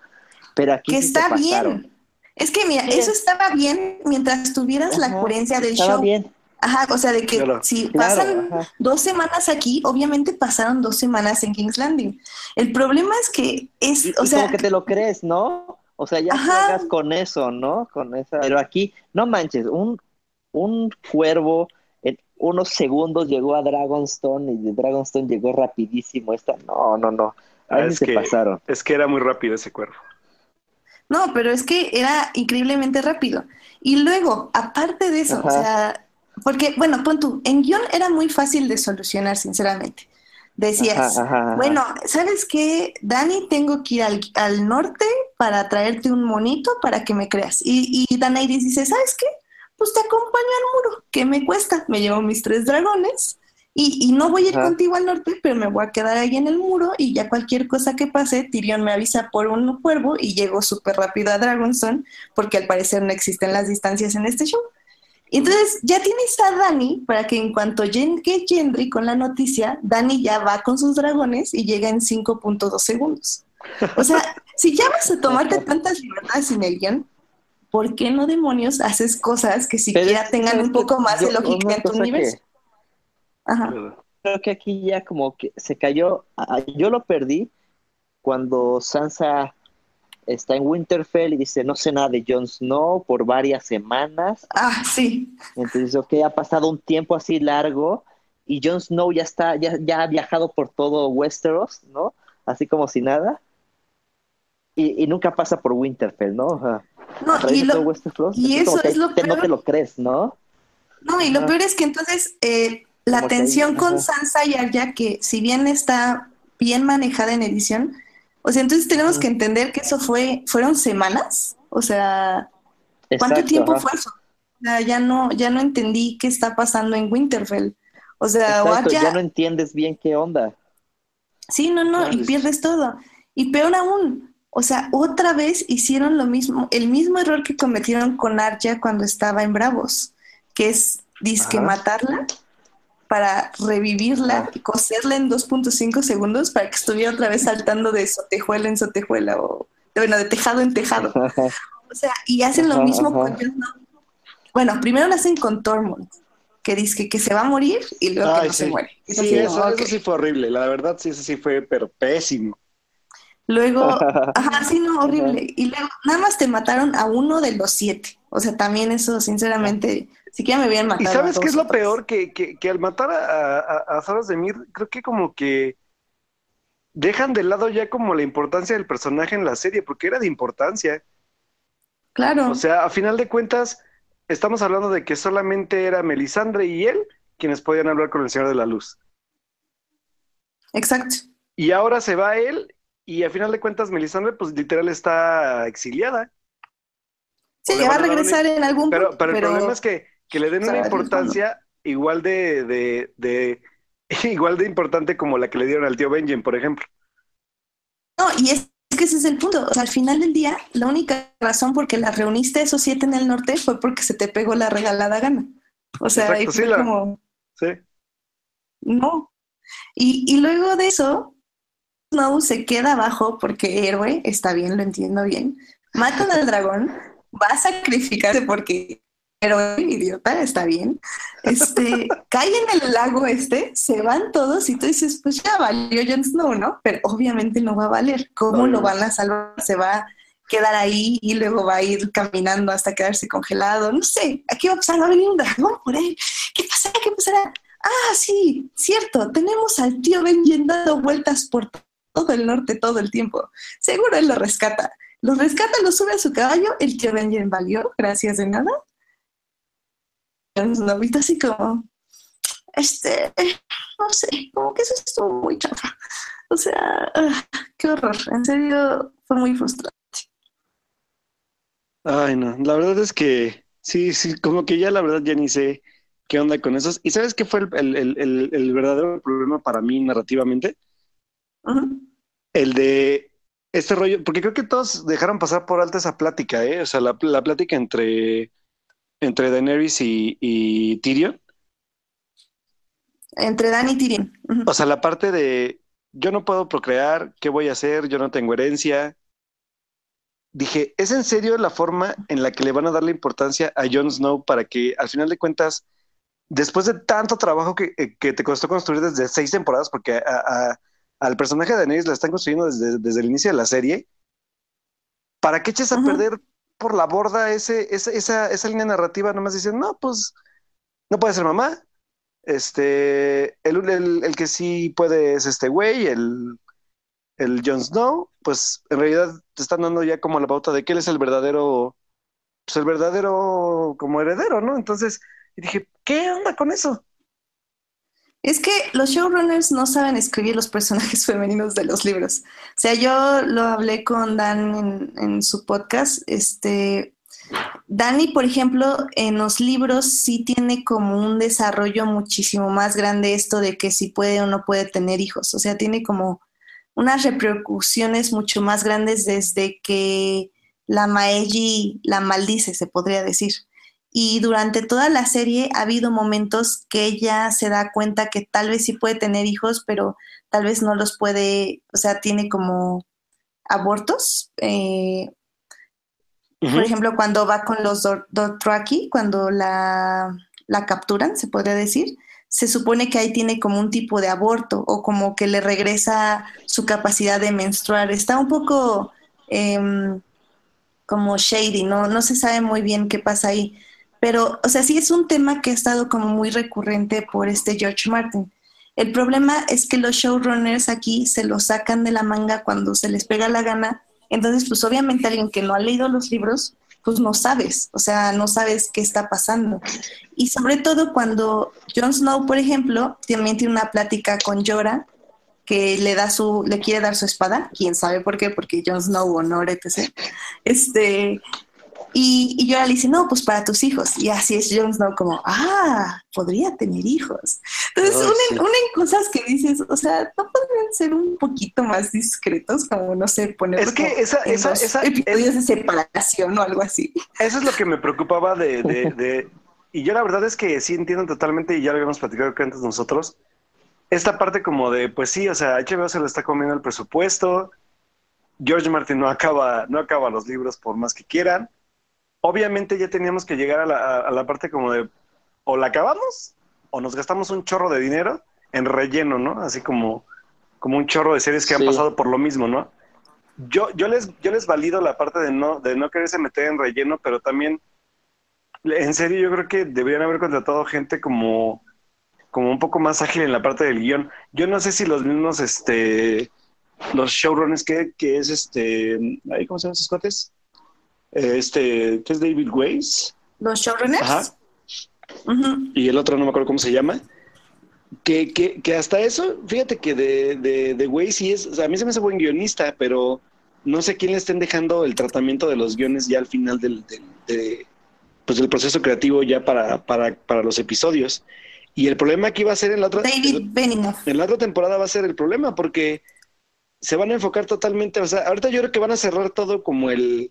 Pero aquí que está bien. Es que mira, eso estaba bien mientras tuvieras la coherencia del estaba show. bien. Ajá, o sea, de que si pasan dos semanas aquí, obviamente pasaron dos semanas en King's Landing. El problema es que es, o sea, como que te lo crees, ¿no? O sea, ya juegas con eso, ¿no? Con esa. Pero aquí, no manches, un, un cuervo unos segundos llegó a Dragonstone y de Dragonstone llegó rapidísimo. Esta, no, no, no. Ah, es se que, pasaron. Es que era muy rápido ese cuervo. No, pero es que era increíblemente rápido. Y luego, aparte de eso, o sea, porque, bueno, pon tú, en guion era muy fácil de solucionar, sinceramente. Decías, bueno, ¿sabes qué? Dani, tengo que ir al, norte para traerte un monito para que me creas. Y, y Danairis dice, ¿sabes qué? Pues te acompaño al muro, ¿qué me cuesta? Me llevo mis tres dragones y, no voy a ir contigo al norte, pero me voy a quedar ahí en el muro y ya cualquier cosa que pase, Tyrion me avisa por un cuervo y llego súper rápido a Dragonstone porque al parecer no existen las distancias en este show. Entonces ya tienes a Dani para que en cuanto llegue Gendry con la noticia, Dani ya va con sus dragones y llega en 5.2 segundos. O sea, si ya vas a tomarte tantas libertades en el guion, ¿por qué no demonios haces cosas que siquiera tengan un poco más de lógica en tu universo? Ajá. Creo que aquí ya como que se cayó, yo lo perdí cuando Sansa está en Winterfell y dice, no sé nada de Jon Snow por varias semanas. Ah, sí. Entonces, ok, ha pasado un tiempo así largo y Jon Snow ya está, ya, ya ha viajado por todo Westeros, ¿no? Así como si nada. Y, nunca pasa por Winterfell, ¿no? no, y, y eso es lo peor. No te lo crees, ¿no? No, y lo peor es que entonces eh, la tensión con Sansa y Arya, que si bien está bien manejada en edición, o sea, entonces tenemos que entender que eso fue, fueron semanas. O sea, ¿cuánto tiempo fue eso? O sea, ya no, ya no entendí qué está pasando en Winterfell. O sea, ya no entiendes bien qué onda. Sí, no, no, y pierdes todo. Y peor aún, o sea, otra vez hicieron lo mismo, el mismo error que cometieron con Arya cuando estaba en Bravos, que es disque matarla para revivirla y coserla en 2.5 segundos para que estuviera otra vez saltando de sotejuela en sotejuela o, bueno, de tejado en tejado. O sea, y hacen lo mismo con Bueno, primero lo hacen con Tormund, que dice que se va a morir y luego que no se muere. sí, eso, sí fue horrible, la verdad sí, eso sí fue, pero pésimo. Luego, ajá, sí, no, horrible. Y luego, nada más te mataron a uno de los siete. O sea, también eso, sinceramente, Siquiera me habían matado. ¿Y sabes qué es lo peor? Que, que, al matar a, a, a de Mir, creo que como que dejan de lado ya como la importancia del personaje en la serie, porque era de importancia. Claro. O sea, a final de cuentas, estamos hablando de que solamente era Melisandre y él quienes podían hablar con el Señor de la Luz. Exacto. Y ahora se va él y a final de cuentas Melisandre pues literal está exiliada. Sí, va a regresar en algún pero, pero, el problema es que que le den una importancia igual de, de, de, igual de importante como la que le dieron al tío Benjen, por ejemplo. No, y es que ese es el punto. O sea, al final del día, la única razón por que la reuniste esos siete en el norte fue porque se te pegó la regalada gana. O sea, ahí fue como. Sí. No. Y, y luego de eso, Snow se queda abajo porque héroe, está bien, lo entiendo bien. Matan al dragón, va a sacrificarse porque pero idiota, está bien. Este, cae en el lago este, se van todos y tú dices, pues ya valió Jon Snow, ¿no? Pero obviamente no va a valer. ¿Cómo lo van a salvar? Se va a quedar ahí y luego va a ir caminando hasta quedarse congelado. No sé, aquí va a pasar, va a venir un dragón por él. ¿Qué pasará? ¿Qué pasará? Ah, sí, cierto, tenemos al tío Ben dando vueltas por todo el norte todo el tiempo. Seguro él lo rescata. Lo rescata, lo sube a su caballo, el tío Benjen valió, gracias de nada ¿no? así como, este, no sé, como que eso estuvo muy chafa. O sea, ah, qué horror, en serio, fue muy frustrante. Ay, no, la verdad es que sí, sí, como que ya la verdad ya ni sé qué onda con esos. ¿Y sabes qué fue el, verdadero problema para mí narrativamente? El de este rollo, porque creo que todos dejaron pasar por alta esa plática, ¿eh? O sea, la, la plática entre entre Daenerys y, Tyrion. Entre Dan y Tyrion. O sea, la parte de yo no puedo procrear, ¿qué voy a hacer? Yo no tengo herencia. Dije, ¿es en serio la forma en la que le van a dar la importancia a Jon Snow para que al final de cuentas, después de tanto trabajo que, eh, te costó construir desde seis temporadas, porque al personaje de Daenerys la están construyendo desde, desde, el inicio de la serie, ¿para qué eches a perder por la borda ese, esa, esa, línea narrativa, nomás dicen, no, pues no puede ser mamá. Este, el, el, que sí puede es este güey, el, el Jon Snow, pues en realidad te están dando ya como la pauta de que él es el verdadero, pues el verdadero como heredero, ¿no? Entonces, dije, ¿qué onda con eso? Es que los showrunners no saben escribir los personajes femeninos de los libros. O sea, yo lo hablé con Dan en, su podcast. Este, Dani, por ejemplo, en los libros sí tiene como un desarrollo muchísimo más grande esto de que si puede o no puede tener hijos. O sea, tiene como unas repercusiones mucho más grandes desde que la Maeji la maldice, se podría decir. Y durante toda la serie ha habido momentos que ella se da cuenta que tal vez sí puede tener hijos, pero tal vez no los puede, o sea, tiene como abortos. Eh, por ejemplo, cuando va con los Dothraki, cuando la, la capturan, se podría decir, se supone que ahí tiene como un tipo de aborto o como que le regresa su capacidad de menstruar. Está un poco em, como shady, ¿no? No se sabe muy bien qué pasa ahí. Pero, o sea, sí es un tema que ha estado como muy recurrente por este George Martin. El problema es que los showrunners aquí se lo sacan de la manga cuando se les pega la gana. Entonces, pues obviamente alguien que no ha leído los libros, pues no sabes, o sea, no sabes qué está pasando. Y sobre todo cuando Jon Snow, por ejemplo, también tiene una plática con Jorah que le da su, le quiere dar su espada, quién sabe por qué, porque Jon Snow honor, etc. Este, y, y yo le dice, no, pues para tus hijos. Y así es Jon Snow como, ah, podría tener hijos. Entonces, una, una cosas que dices, o sea, ¿no podrían ser un poquito más discretos? Como, no sé, poner es que esa, esa, esa episodios de separación o algo así. Eso es lo que me preocupaba de, de, de... Y yo la verdad es que sí entiendo totalmente, y ya lo habíamos platicado que antes nosotros, esta parte como de, pues sí, o sea, HBO se le está comiendo el presupuesto, George Martin no acaba, no acaba los libros por más que quieran, obviamente ya teníamos que llegar a la, parte como de o la acabamos o nos gastamos un chorro de dinero en relleno, ¿no? Así como, como un chorro de series que han pasado por lo mismo, ¿no? Yo, yo, les, yo les valido la parte de no, de no quererse meter en relleno, pero también, en serio, yo creo que deberían haber contratado gente como, como un poco más ágil en la parte del guion. Yo no sé si los mismos, este, los showrunners que, que es este, ¿cómo se llaman esos cuates? Este, ¿qué es David Weiss? Los showrunners. Ajá. Y el otro no me acuerdo cómo se llama. Que, que, que hasta eso, fíjate que de, de, de Weiss sí es, a mí se me hace buen guionista, pero no sé quién le estén dejando el tratamiento de los guiones ya al final del, pues del proceso creativo ya para, para, para los episodios. Y el problema aquí va a ser en la otra David Benioff. En la otra temporada va a ser el problema porque se van a enfocar totalmente, o sea, ahorita yo creo que van a cerrar todo como el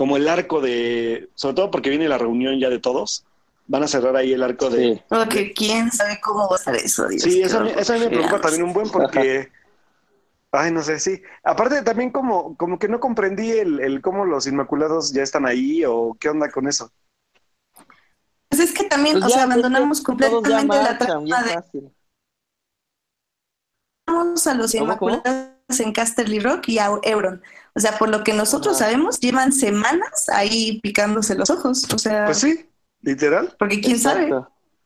como el arco de, sobre todo porque viene la reunión ya de todos, van a cerrar ahí el arco de... Porque quién sabe cómo va a ser eso. sí, eso, a mí me preocupa también un buen porque... Ay, no sé, sí. Aparte también como, como que no comprendí el, el cómo los Inmaculados ya están ahí o qué onda con eso. Pues es que también, pues o sea, abandonamos completamente la trama de... Vamos a los Inmaculados en Casterly Rock y a Euron. O sea, por lo que nosotros sabemos, llevan semanas ahí picándose los ojos. O sea. Pues sí, literal. Porque quién sabe.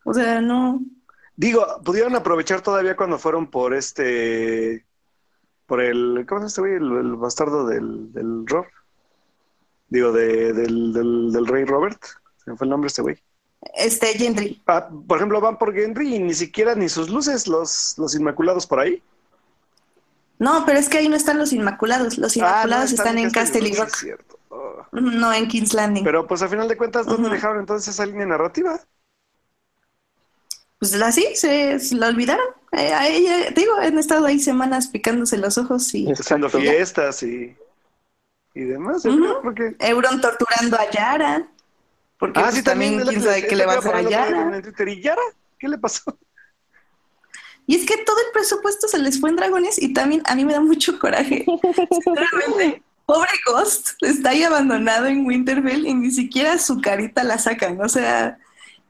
O sea, no. Digo, pudieron aprovechar todavía cuando fueron por este. Por el. ¿Cómo se este güey? El, bastardo del, del Rob. Digo, de, del, del, rey Robert. Se me fue el nombre este güey. Este, Gendry. Ah, por ejemplo, van por Gendry y ni siquiera ni sus luces, los, los Inmaculados por ahí. No, pero es que ahí no están los Inmaculados. Los ah, Inmaculados están, en Castle Rock. No, en King's Landing. Pero pues a final de cuentas, ¿dónde dejaron entonces esa línea narrativa? Pues así, se, la olvidaron. Eh, a ella, digo, han estado ahí semanas picándose los ojos y... Haciendo fiestas y, y demás. Euron torturando a Yara. Porque ah, pues, sí, también, quién sabe qué le va a hacer a Yara. ¿Y Yara? ¿Qué le pasó? Y es que todo el presupuesto se les fue en dragones y también a mí me da mucho coraje. Sinceramente, pobre Ghost está ahí abandonado en Winterfell y ni siquiera su carita la sacan. O sea,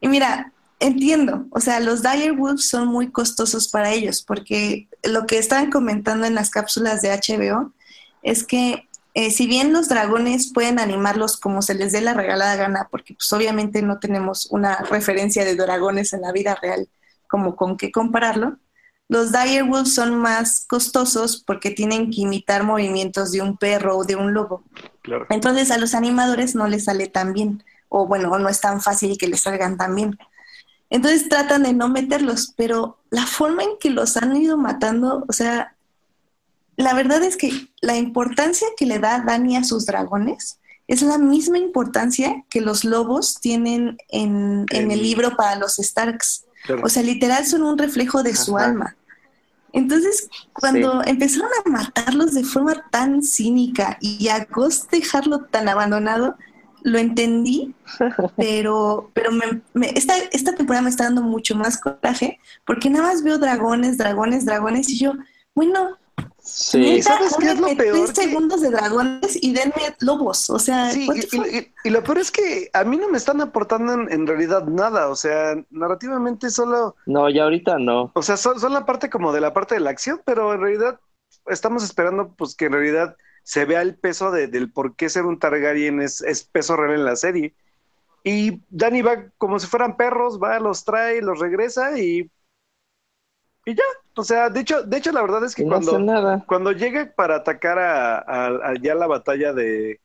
y mira, entiendo, o sea, los Dire Wolves son muy costosos para ellos porque lo que estaban comentando en las cápsulas de HBO es que eh, si bien los dragones pueden animarlos como se les dé la regalada gana, porque pues obviamente no tenemos una referencia de dragones en la vida real como con qué compararlo, los direwolves son más costosos porque tienen que imitar movimientos de un perro o de un lobo. Entonces a los animadores no les sale tan bien, o bueno, no es tan fácil que les salgan tan bien. Entonces tratan de no meterlos, pero la forma en que los han ido matando, o sea, la verdad es que la importancia que le da Dani a sus dragones es la misma importancia que los lobos tienen en, en el libro para los Starks. O sea, literal son un reflejo de su alma. Entonces, cuando empezaron a matarlos de forma tan cínica y a Ghost dejarlo tan abandonado, lo entendí, pero, pero me, esta, esta temporada me está dando mucho más coraje porque nada más veo dragones, dragones, dragones y yo, bueno, Sí, ¿sabes qué es lo peor? segundos de dragones y denme lobos, o sea. Sí, y, lo peor es que a mí no me están aportando en, realidad nada, o sea, narrativamente solo. No, ya ahorita no. O sea, son, son, la parte como de la parte de la acción, pero en realidad estamos esperando, pues que en realidad se vea el peso de, del por qué ser un Targaryen es, es peso real en la serie. Y Dani va como si fueran perros, va, los trae, los regresa y y ya, o sea, de hecho, de hecho la verdad es que cuando, cuando llega para atacar a, ya la batalla de,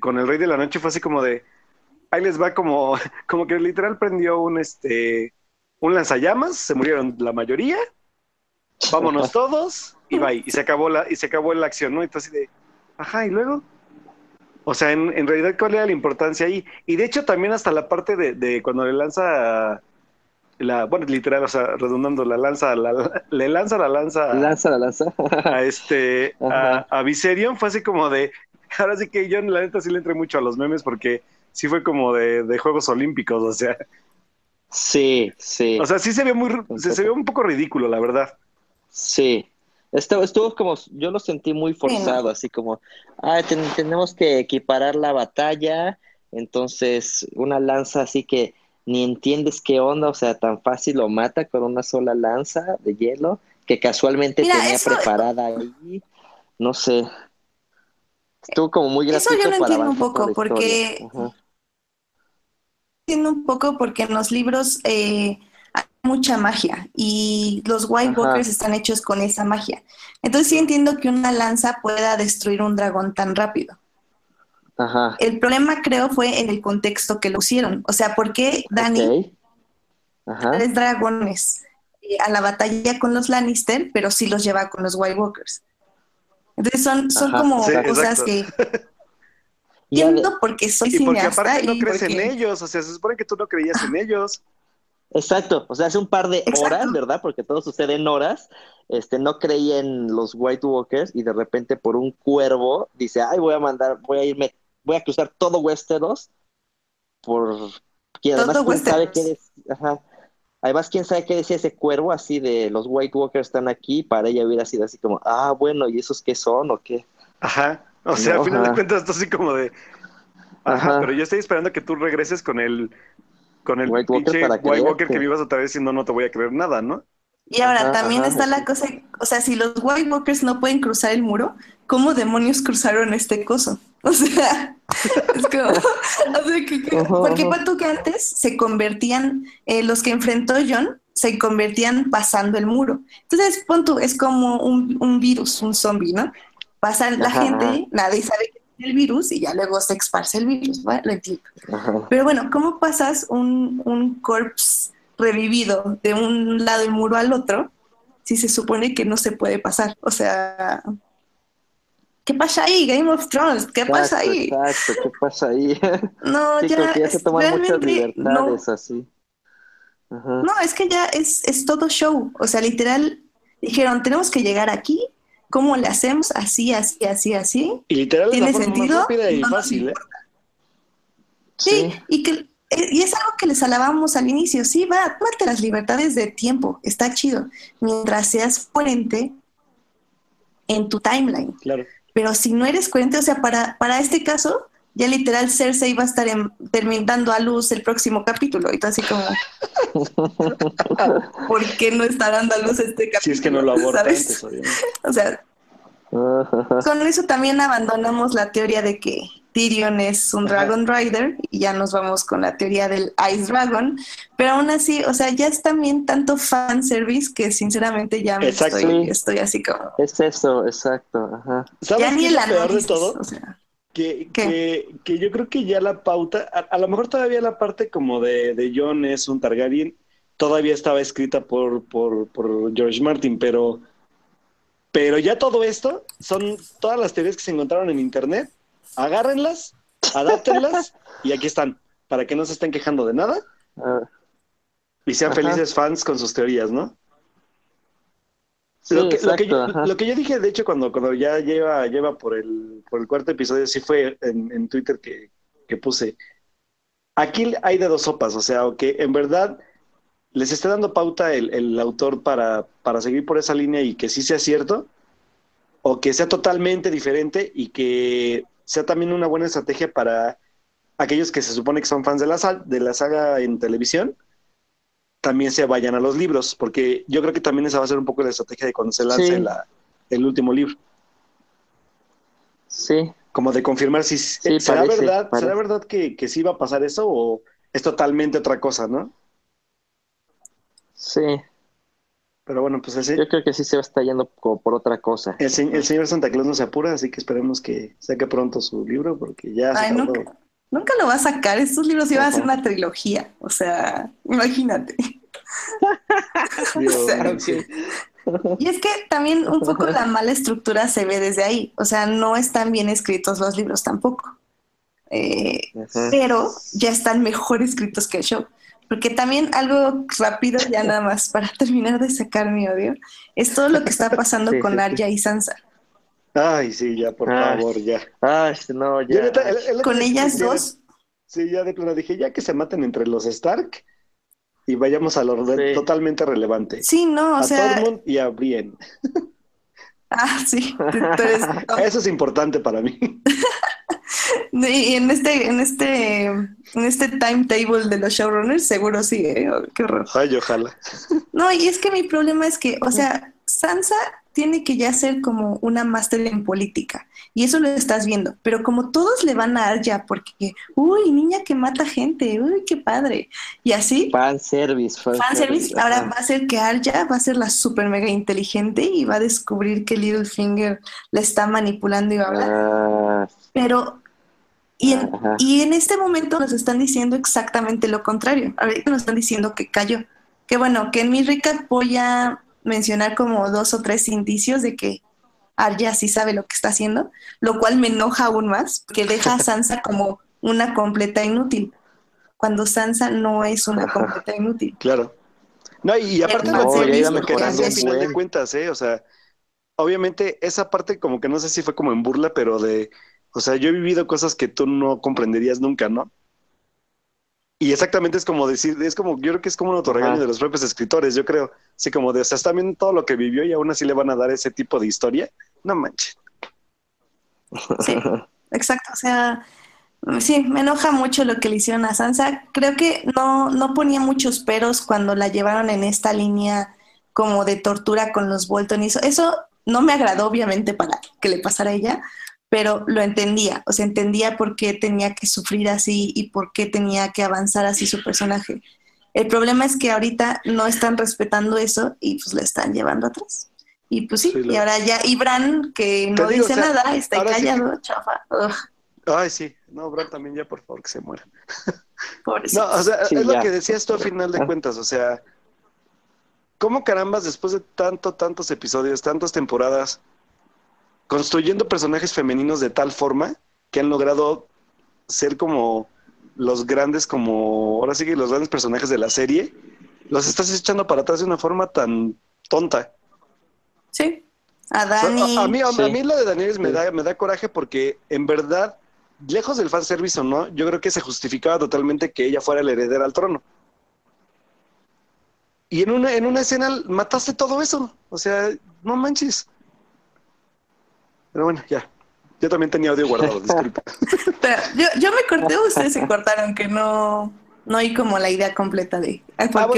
con el Rey de la Noche fue así como de, ahí les va como, como que literal prendió un este un lanzallamas, se murieron la mayoría, vámonos todos, y va, y se acabó la, y se acabó la acción, ¿no? Entonces de, ajá, y luego. O sea, en, en realidad, ¿cuál era la importancia ahí? Y de hecho, también hasta la parte de, de cuando le lanza la, bueno, literal, o sea, redundando, la lanza, la, le lanza la lanza. Lanza la lanza. a este, a, Viserion, fue así como de, ahora sí que yo en la neta sí le entré mucho a los memes porque sí fue como de, de Juegos Olímpicos, o sea. Sí, sí. O sea, sí se ve muy, se, ve un poco ridículo, la verdad. Sí. Estuvo, estuvo como, yo lo sentí muy forzado, así como, ah, tenemos que equiparar la batalla, entonces una lanza así que ni entiendes qué onda, o sea, tan fácil lo mata con una sola lanza de hielo que casualmente tenía preparada ahí. No sé. Estuvo como muy gracioso. Eso yo lo entiendo un poco, porque. Entiendo un poco porque en los libros eh, hay mucha magia y los White Walkers están hechos con esa magia. Entonces sí entiendo que una lanza pueda destruir un dragón tan rápido. El problema creo fue en el contexto que lo hicieron. O sea, ¿por qué Dani tres dragones eh, a la batalla con los Lannister, pero sí los lleva con los White Walkers? Entonces son, son como cosas que entiendo porque soy y porque aparte no crees en ellos, o sea, se supone que tú no creías en ellos. Exacto, o sea, hace un par de horas, ¿verdad? Porque todo sucede en horas. Este, no creía en los White Walkers y de repente por un cuervo dice, ay, voy a mandar, voy a irme voy a cruzar todo Westeros por además quién sabe qué Ajá. Además, quién sabe qué decía ese cuervo así de los White Walkers están aquí, para ella hubiera sido así como, ah, bueno, ¿y esos qué son o qué? Ajá. O sea, al final de cuentas, esto así como de. Ajá, pero yo estoy esperando que tú regreses con el con el White Walker, White Walker que vivas otra vez y no, no te voy a creer nada, ¿no? Y ahora también está la cosa, o sea, si los White Walkers no pueden cruzar el muro, ¿cómo demonios cruzaron este coso? O sea, es como, o sea, que, porque que antes se convertían, eh, los que enfrentó John, se convertían pasando el muro. Entonces, punto, es como un, virus, un zombie, ¿no? Pasa la gente, nadie sabe que es el virus y ya luego se esparce el virus. Lo entiendo. Pero bueno, ¿cómo pasas un, un corpse revivido de un lado del muro al otro si se supone que no se puede pasar? O sea, ¿Qué pasa ahí? Game of Thrones, ¿qué pasa ahí? Exacto, ¿qué pasa ahí? No, ya, ya se toman muchas libertades así. No, es que ya es, es todo show. O sea, literal, dijeron, tenemos que llegar aquí. ¿Cómo le hacemos? Así, así, así, así. Y literal ¿Tiene sentido? y fácil, ¿eh? Sí, y que y es algo que les alabamos al inicio. Sí, va, tómate las libertades de tiempo, está chido. Mientras seas coherente en tu timeline. Claro. Pero si no eres coherente, o sea, para, para este caso, ya literal Cersei va a estar terminando a luz el próximo capítulo. Y tú así como, ¿por qué no está dando a luz este capítulo? Si es que no lo aborda antes, O sea, con eso también abandonamos la teoría de que Tyrion es un Dragon Rider y ya nos vamos con la teoría del Ice Dragon, pero aún así, o sea, ya es también tanto fan service que sinceramente ya me estoy, estoy, así como... Es eso, exacto, ajá. ¿Sabes ya ni el de todo? O sea, que, que, que, yo creo que ya la pauta, a, lo mejor todavía la parte como de, de John es un Targaryen, todavía estaba escrita por, por, por George Martin, pero, pero ya todo esto son todas las teorías que se encontraron en internet agárrenlas, adáptenlas y aquí están, para que no se estén quejando de nada ah. y sean felices fans con sus teorías, ¿no? lo, que, lo, que yo, dije, de hecho, cuando, cuando ya lleva, lleva por, el, por el cuarto episodio, sí fue en, Twitter que, que puse. Aquí hay de dos sopas, o sea, que en verdad les esté dando pauta el, autor para, para seguir por esa línea y que sí sea cierto, o que sea totalmente diferente y que sea también una buena estrategia para aquellos que se supone que son fans de la, de la saga en televisión, también se vayan a los libros, porque yo creo que también esa va a ser un poco la estrategia de cuando se lance el último libro. Sí. Como de confirmar si será verdad, será verdad que, que sí va a pasar eso o es totalmente otra cosa, ¿no? Sí. Pero bueno, pues Yo creo que sí se va a estar yendo como por otra cosa. El, el señor Santa Claus no se apura, así que esperemos que saque pronto su libro, porque ya Ay, nunca, nunca, lo va a sacar. Estos libros iban a ser una trilogía. O sea, imagínate. Y es que también un poco la mala estructura se ve desde ahí. O sea, no están bien escritos los libros tampoco. Eh, pero ya están mejor escritos que el show. Porque también algo rápido, ya nada más para terminar de sacar mi odio, es todo lo que está pasando con Arya y Sansa. Ay, sí, ya, por favor, ya. Ay, no, ya. con ellas dos. Sí, ya de plano dije, ya que se maten entre los Stark y vayamos a lo totalmente relevante. Sí, no, o a sea. Tormund y a Brienne. Ah, sí. Eso es importante para mí. Y en este, en este, en este timetable de los showrunners, seguro sí, ¿eh? oh, qué horror. Ay, ojalá. No, y es que mi problema es que, o sea, Sansa tiene que ya ser como una máster en política. Y eso lo estás viendo. Pero como todos le van a dar ya porque, uy, niña que mata gente, uy, qué padre. Y así. Fan service. Fan, service. Ahora va a ser que Arya va a ser la super mega inteligente y va a descubrir que Littlefinger la está manipulando y va a hablar. Ah. Pero y en, y en, este momento nos están diciendo exactamente lo contrario. Ahorita nos están diciendo que cayó. Que bueno, que en mi rica voy a mencionar como dos o tres indicios de que Arya sí sabe lo que está haciendo, lo cual me enoja aún más, que deja a Sansa como una completa inútil, cuando Sansa no es una completa inútil. Claro. No, y aparte no, lo que al final de cuentas, ¿eh? O sea, obviamente esa parte como que no sé si fue como en burla, pero de o sea, yo he vivido cosas que tú no comprenderías nunca, ¿no? Y exactamente es como decir, es como, yo creo que es como un autorregaño de los propios escritores, yo creo. Así como de, o sea, está viendo todo lo que vivió y aún así le van a dar ese tipo de historia. No manches. Sí, exacto. O sea, sí, me enoja mucho lo que le hicieron a Sansa. Creo que no, no ponía muchos peros cuando la llevaron en esta línea como de tortura con los Bolton. Eso, eso no me agradó, obviamente, para que le pasara a ella, pero lo entendía, o sea, entendía por qué tenía que sufrir así y por qué tenía que avanzar así su personaje. El problema es que ahorita no están respetando eso y pues le están llevando atrás. Y pues sí, y ahora ya, y Bran, que no dice nada, está callado, chafa. Ay, sí, no, Bran también ya, por favor, que se muera. no, o sea, es lo que decías tú al final de cuentas, o sea, ¿cómo carambas después de tanto, tantos episodios, tantas temporadas, construyendo personajes femeninos de tal forma que han logrado ser como los grandes, como ahora sí que los grandes personajes de la serie, los estás echando para atrás de una forma tan tonta. Sí. A Dani. a, mí, a, mí lo de Daniel me, da, me da coraje porque en verdad, lejos del fanservice o no, yo creo que se justificaba totalmente que ella fuera la heredera al trono. Y en una, en una escena mataste todo eso. O sea, no manches. Pero bueno, ya. Yo también tenía audio guardado, disculpa. yo, yo me corté, ustedes se cortaron, que no, no hay como la idea completa de por ah,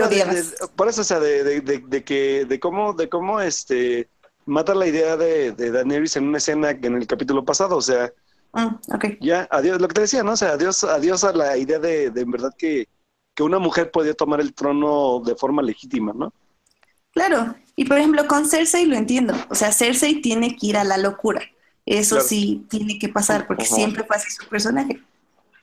por eso, o sea, de, de, de, que, de cómo, de cómo este mata la idea de, de Daenerys en una escena en el capítulo pasado, o sea, mm, okay. ya, adiós, lo que te decía, ¿no? O sea, adiós, adiós a la idea de, de en verdad que, que una mujer podía tomar el trono de forma legítima, ¿no? Claro, y por ejemplo con Cersei lo entiendo, o sea, Cersei tiene que ir a la locura, eso sí tiene que pasar porque siempre así su personaje,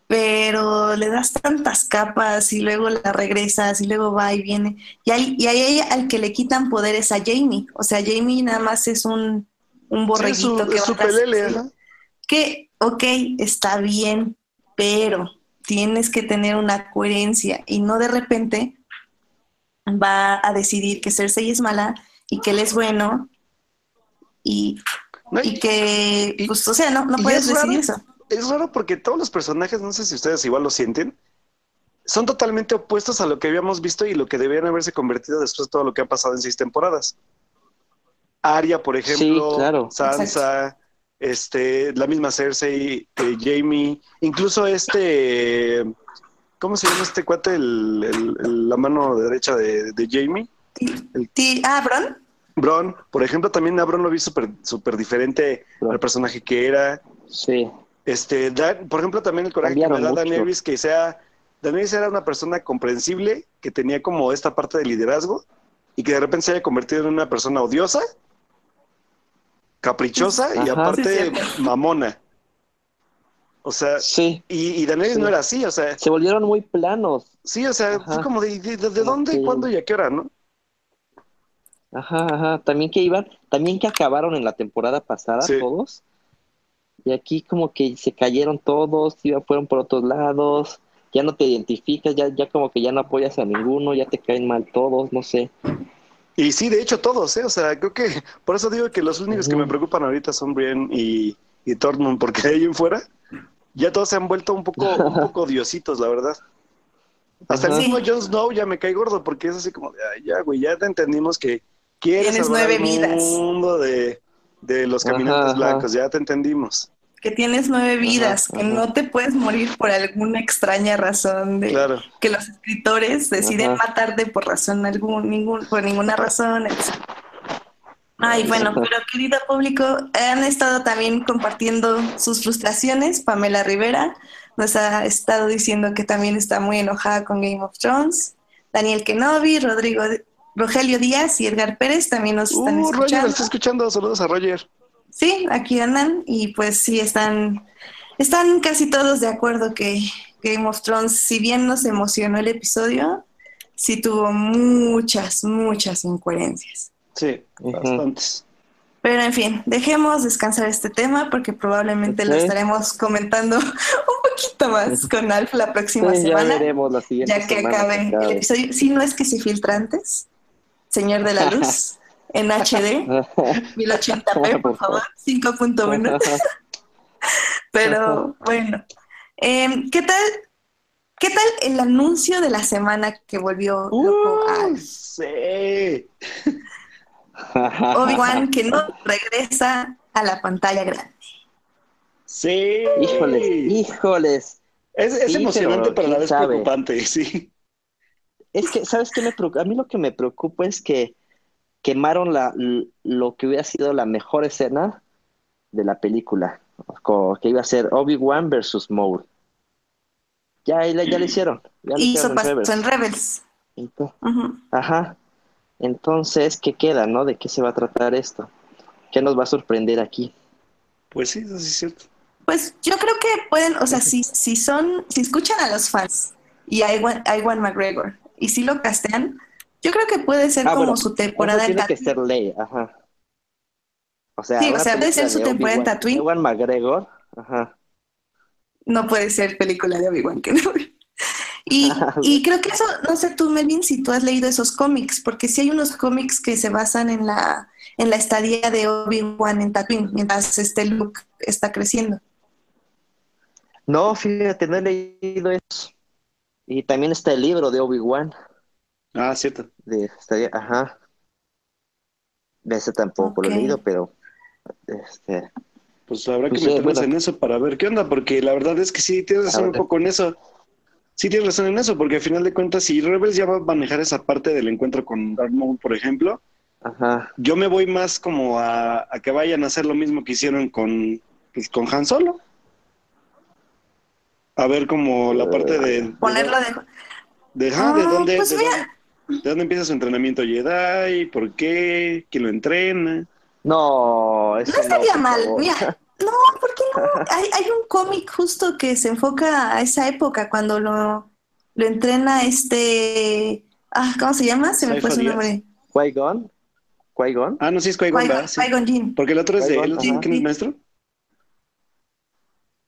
pero le das tantas capas y luego la regresas y luego va y viene, y ahí, y ahí al que le quitan poderes a Jamie, o sea, Jamie nada más es un, un borreguito que va a que, ok, está bien, pero tienes que tener una coherencia y no de repente va a decidir que Cersei es mala y que él es bueno y, y que, pues, o sea, no, no puedes decidir eso. es raro porque todos los personajes, no sé si ustedes igual lo sienten, son totalmente opuestos a lo que habíamos visto y lo que debían haberse convertido después de todo lo que ha pasado en seis temporadas. Arya, por ejemplo, Sansa, este, la misma Cersei, eh, Jamie, incluso este, ¿cómo se llama este cuate? la mano derecha de, Jamie. ah, Bron. Bron, por ejemplo, también a Bron lo vi súper super diferente al personaje que era. Sí. Este, por ejemplo, también el coraje que me da Daenerys, que sea, Daenerys era una persona comprensible, que tenía como esta parte de liderazgo, y que de repente se haya convertido en una persona odiosa, caprichosa y aparte mamona. O sea, sí, y, y Daenerys no era así, o sea. Se volvieron muy planos. Sí, o sea, fue como de, de, dónde, cuándo y a qué hora, ¿no? Ajá, ajá. También que iban, también que acabaron en la temporada pasada todos. Y aquí como que se cayeron todos, iban, fueron por otros lados, ya no te identificas, ya, ya como que ya no apoyas a ninguno, ya te caen mal todos, no sé. Y sí, de hecho todos, ¿eh? O sea, creo que por eso digo que los únicos que me preocupan ahorita son Brian y, y Tormund, porque de ahí en fuera ya todos se han vuelto un poco, un poco diositos, la verdad. Hasta el mismo Jon Snow ya me cae gordo, porque es así como, de, ya, güey, ya te entendimos que quieres Tienes nueve vidas. mundo de, de los caminantes blancos, ya te entendimos que tienes nueve vidas, que no te puedes morir por alguna extraña razón de que los escritores deciden matarte por razón algún, ningún, por ninguna razón. Ay, bueno, pero querido público, han estado también compartiendo sus frustraciones. Pamela Rivera nos ha estado diciendo que también está muy enojada con Game of Thrones. Daniel Kenobi, Rodrigo, Rogelio Díaz y Edgar Pérez también nos están uh, escuchando. Roger, está escuchando. Saludos a Roger. Sí, aquí andan y pues sí están, están casi todos de acuerdo que Game of Thrones, si bien nos emocionó el episodio, sí tuvo muchas, muchas incoherencias. Sí, bastantes. Pero en fin, dejemos descansar este tema porque probablemente lo estaremos comentando un poquito más con Alf la próxima semana. Ya, que acabe el episodio. Si no es que se filtra antes, Señor de la Luz. en HD, 1080p, por favor, 5.1. Pero bueno, em, ¿qué tal? ¿Qué tal el anuncio de la semana que volvió loco. Sí. Obi-Wan que no regresa a la pantalla grande. Sí. Híjoles, híjoles. Es, emocionante, pero a la vez preocupante, sí. Es que, ¿sabes qué me preocupa? A mí lo que me preocupa es que quemaron la, lo que hubiera sido la mejor escena de la película, que iba a ser Obi-Wan versus Maul. Ya, ya, ya lo hicieron. Ya y eso pasó en Rebels. Ajá. Entonces, ¿qué queda, no? ¿De qué se va a tratar esto? ¿Qué nos va a sorprender aquí? Pues sí, eso sí es cierto. Pues yo creo que pueden, o sea, si, si son, si escuchan a los fans y a Iwan McGregor y si lo castean, yo creo que puede ser ah, como su temporada en Tatooine. Tiene que ser ley, ajá. O sea, sí, o sea, puede ser su temporada en Tatooine. Ewan McGregor, ajá. No puede ser película de Obi-Wan Kenobi. Y, y creo que eso, no sé tú, Melvin, si tú has leído esos cómics, porque sí hay unos cómics que se basan en la, en la estadía de Obi-Wan en Tatooine, mientras este Luke está creciendo. No, fíjate, no he leído eso. Y también está el libro de Obi-Wan. Ah, cierto. De, estaría, ajá. Ese tampoco lo he leído, pero este pues habrá que pues, meternos en eso para ver qué onda, porque la verdad es que sí tienes razón un poco en eso. Sí tienes razón en eso, porque al final de cuentas, si Rebels ya va a manejar esa parte del encuentro con Darth Maul, por ejemplo, Ajá. yo me voy más como a, que vayan a hacer lo mismo que hicieron con, pues, con Han Solo. A ver como la parte de... Ponerlo de... De, de, ah, dónde... Pues ¿De dónde empieza su entrenamiento Jedi? ¿Por qué? ¿Quién lo entrena? No, eso no estaría mal. Mira, no, ¿por qué no? Hay, hay un cómic justo que se enfoca a esa época cuando lo, lo entrena este. Ah, ¿Cómo se llama? Se me fue su nombre. Qui-Gon. qui Ah, no, sí es Qui-Gon. Qui-Gon Porque el otro es de él. ¿Quién es maestro?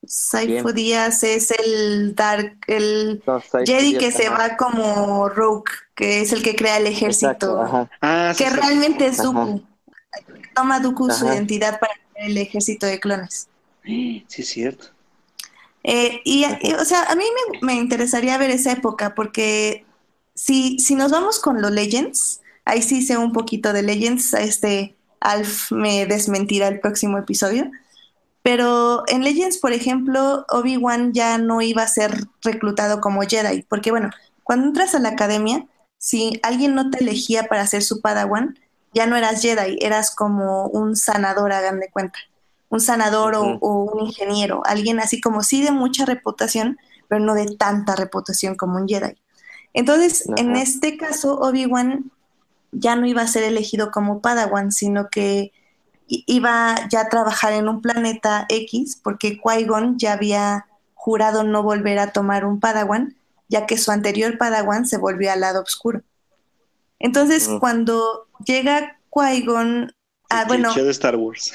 Saifu Díaz es el Dark, el Jedi que se va como Rogue, que es el que crea el ejército, ah, que realmente es Dooku. Toma Dooku su identidad para el ejército de clones. Sí, es cierto. Eh, y, o sea, a mí me, interesaría ver esa época porque si, si nos vamos con los Legends, ahí sí sé un poquito de Legends, este Alf me desmentirá el próximo episodio, pero en Legends, por ejemplo, Obi-Wan ya no iba a ser reclutado como Jedi, porque bueno, cuando entras a la academia, si alguien no te elegía para ser su Padawan, ya no eras Jedi, eras como un sanador, hagan de cuenta un sanador o, un ingeniero, alguien así como sí de mucha reputación, pero no de tanta reputación como un Jedi. Entonces, en este caso, Obi-Wan ya no iba a ser elegido como Padawan, sino que iba ya a trabajar en un planeta X, porque Qui-Gon ya había jurado no volver a tomar un Padawan, ya que su anterior Padawan se volvió al lado oscuro. Entonces, cuando llega Qui-Gon, ah, bueno, de Star Wars.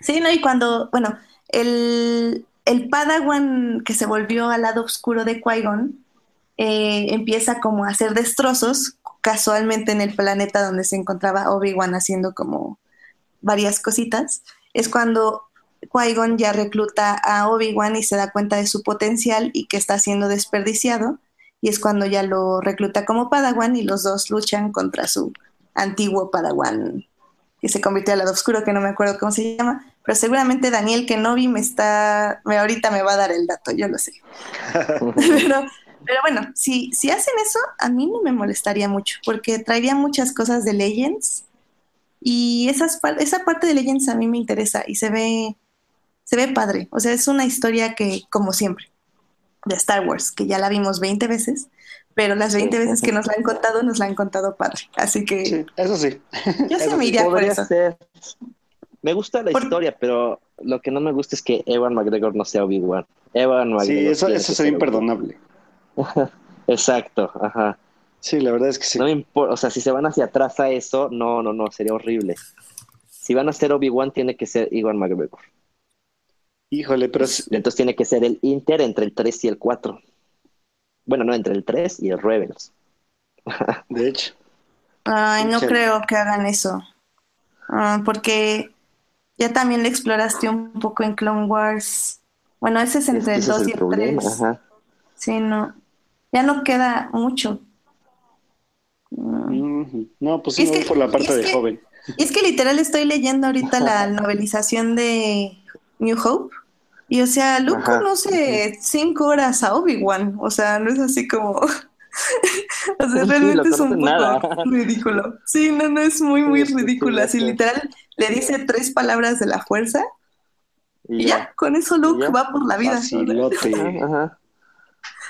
Sí, ¿no? Y cuando, bueno, el, el Padawan que se volvió al lado oscuro de Qui-Gon eh, empieza como a hacer destrozos casualmente en el planeta donde se encontraba Obi-Wan haciendo como varias cositas. Es cuando Qui-Gon ya recluta a Obi-Wan y se da cuenta de su potencial y que está siendo desperdiciado. Y es cuando ya lo recluta como Padawan y los dos luchan contra su antiguo Padawan que se convirtió al lado oscuro, que no me acuerdo cómo se llama, pero seguramente Daniel que no vi me está, me, ahorita me va a dar el dato, yo lo sé. pero, pero, bueno, si, si hacen eso, a mí no me molestaría mucho, porque traería muchas cosas de Legends y esas, esa parte de Legends a mí me interesa y se ve, se ve padre, o sea, es una historia que, como siempre, de Star Wars, que ya la vimos 20 veces, pero las 20 veces que nos la han contado, nos la han contado padre. Así que. Sí, eso sí. Yo se me iría por eso. Me gusta la historia, pero lo que no me gusta es que Evan McGregor no sea Obi-Wan. Evan McGregor. Sí, eso, eso sería imperdonable. Exacto, ajá. Sí, la verdad es que sí. No o sea, si se van hacia atrás a eso, no, no, no, sería horrible. Si van a ser Obi-Wan, tiene que ser Ewan McGregor. Híjole, pero. Entonces tiene que ser el Inter entre el 3 y el 4. Bueno, no, entre el 3 y el Rebels. De hecho. Ay, no creo que hagan eso. Ah, porque ya también le exploraste un poco en Clone Wars. Bueno, ese es entre el 2 y el 3. Sí, no. Ya no queda mucho. No, pues sí, es por la parte de joven. Y es que literal estoy leyendo ahorita la novelización de New Hope. Y o sea, Luke conoce cinco horas a Obi-Wan. O sea, no es así como. o sea, realmente es un poco ridículo. Sí, no, no, es muy, muy ridículo. Así literal le dice tres palabras de la fuerza. Y, ya. con eso Luke va por la vida. Ajá.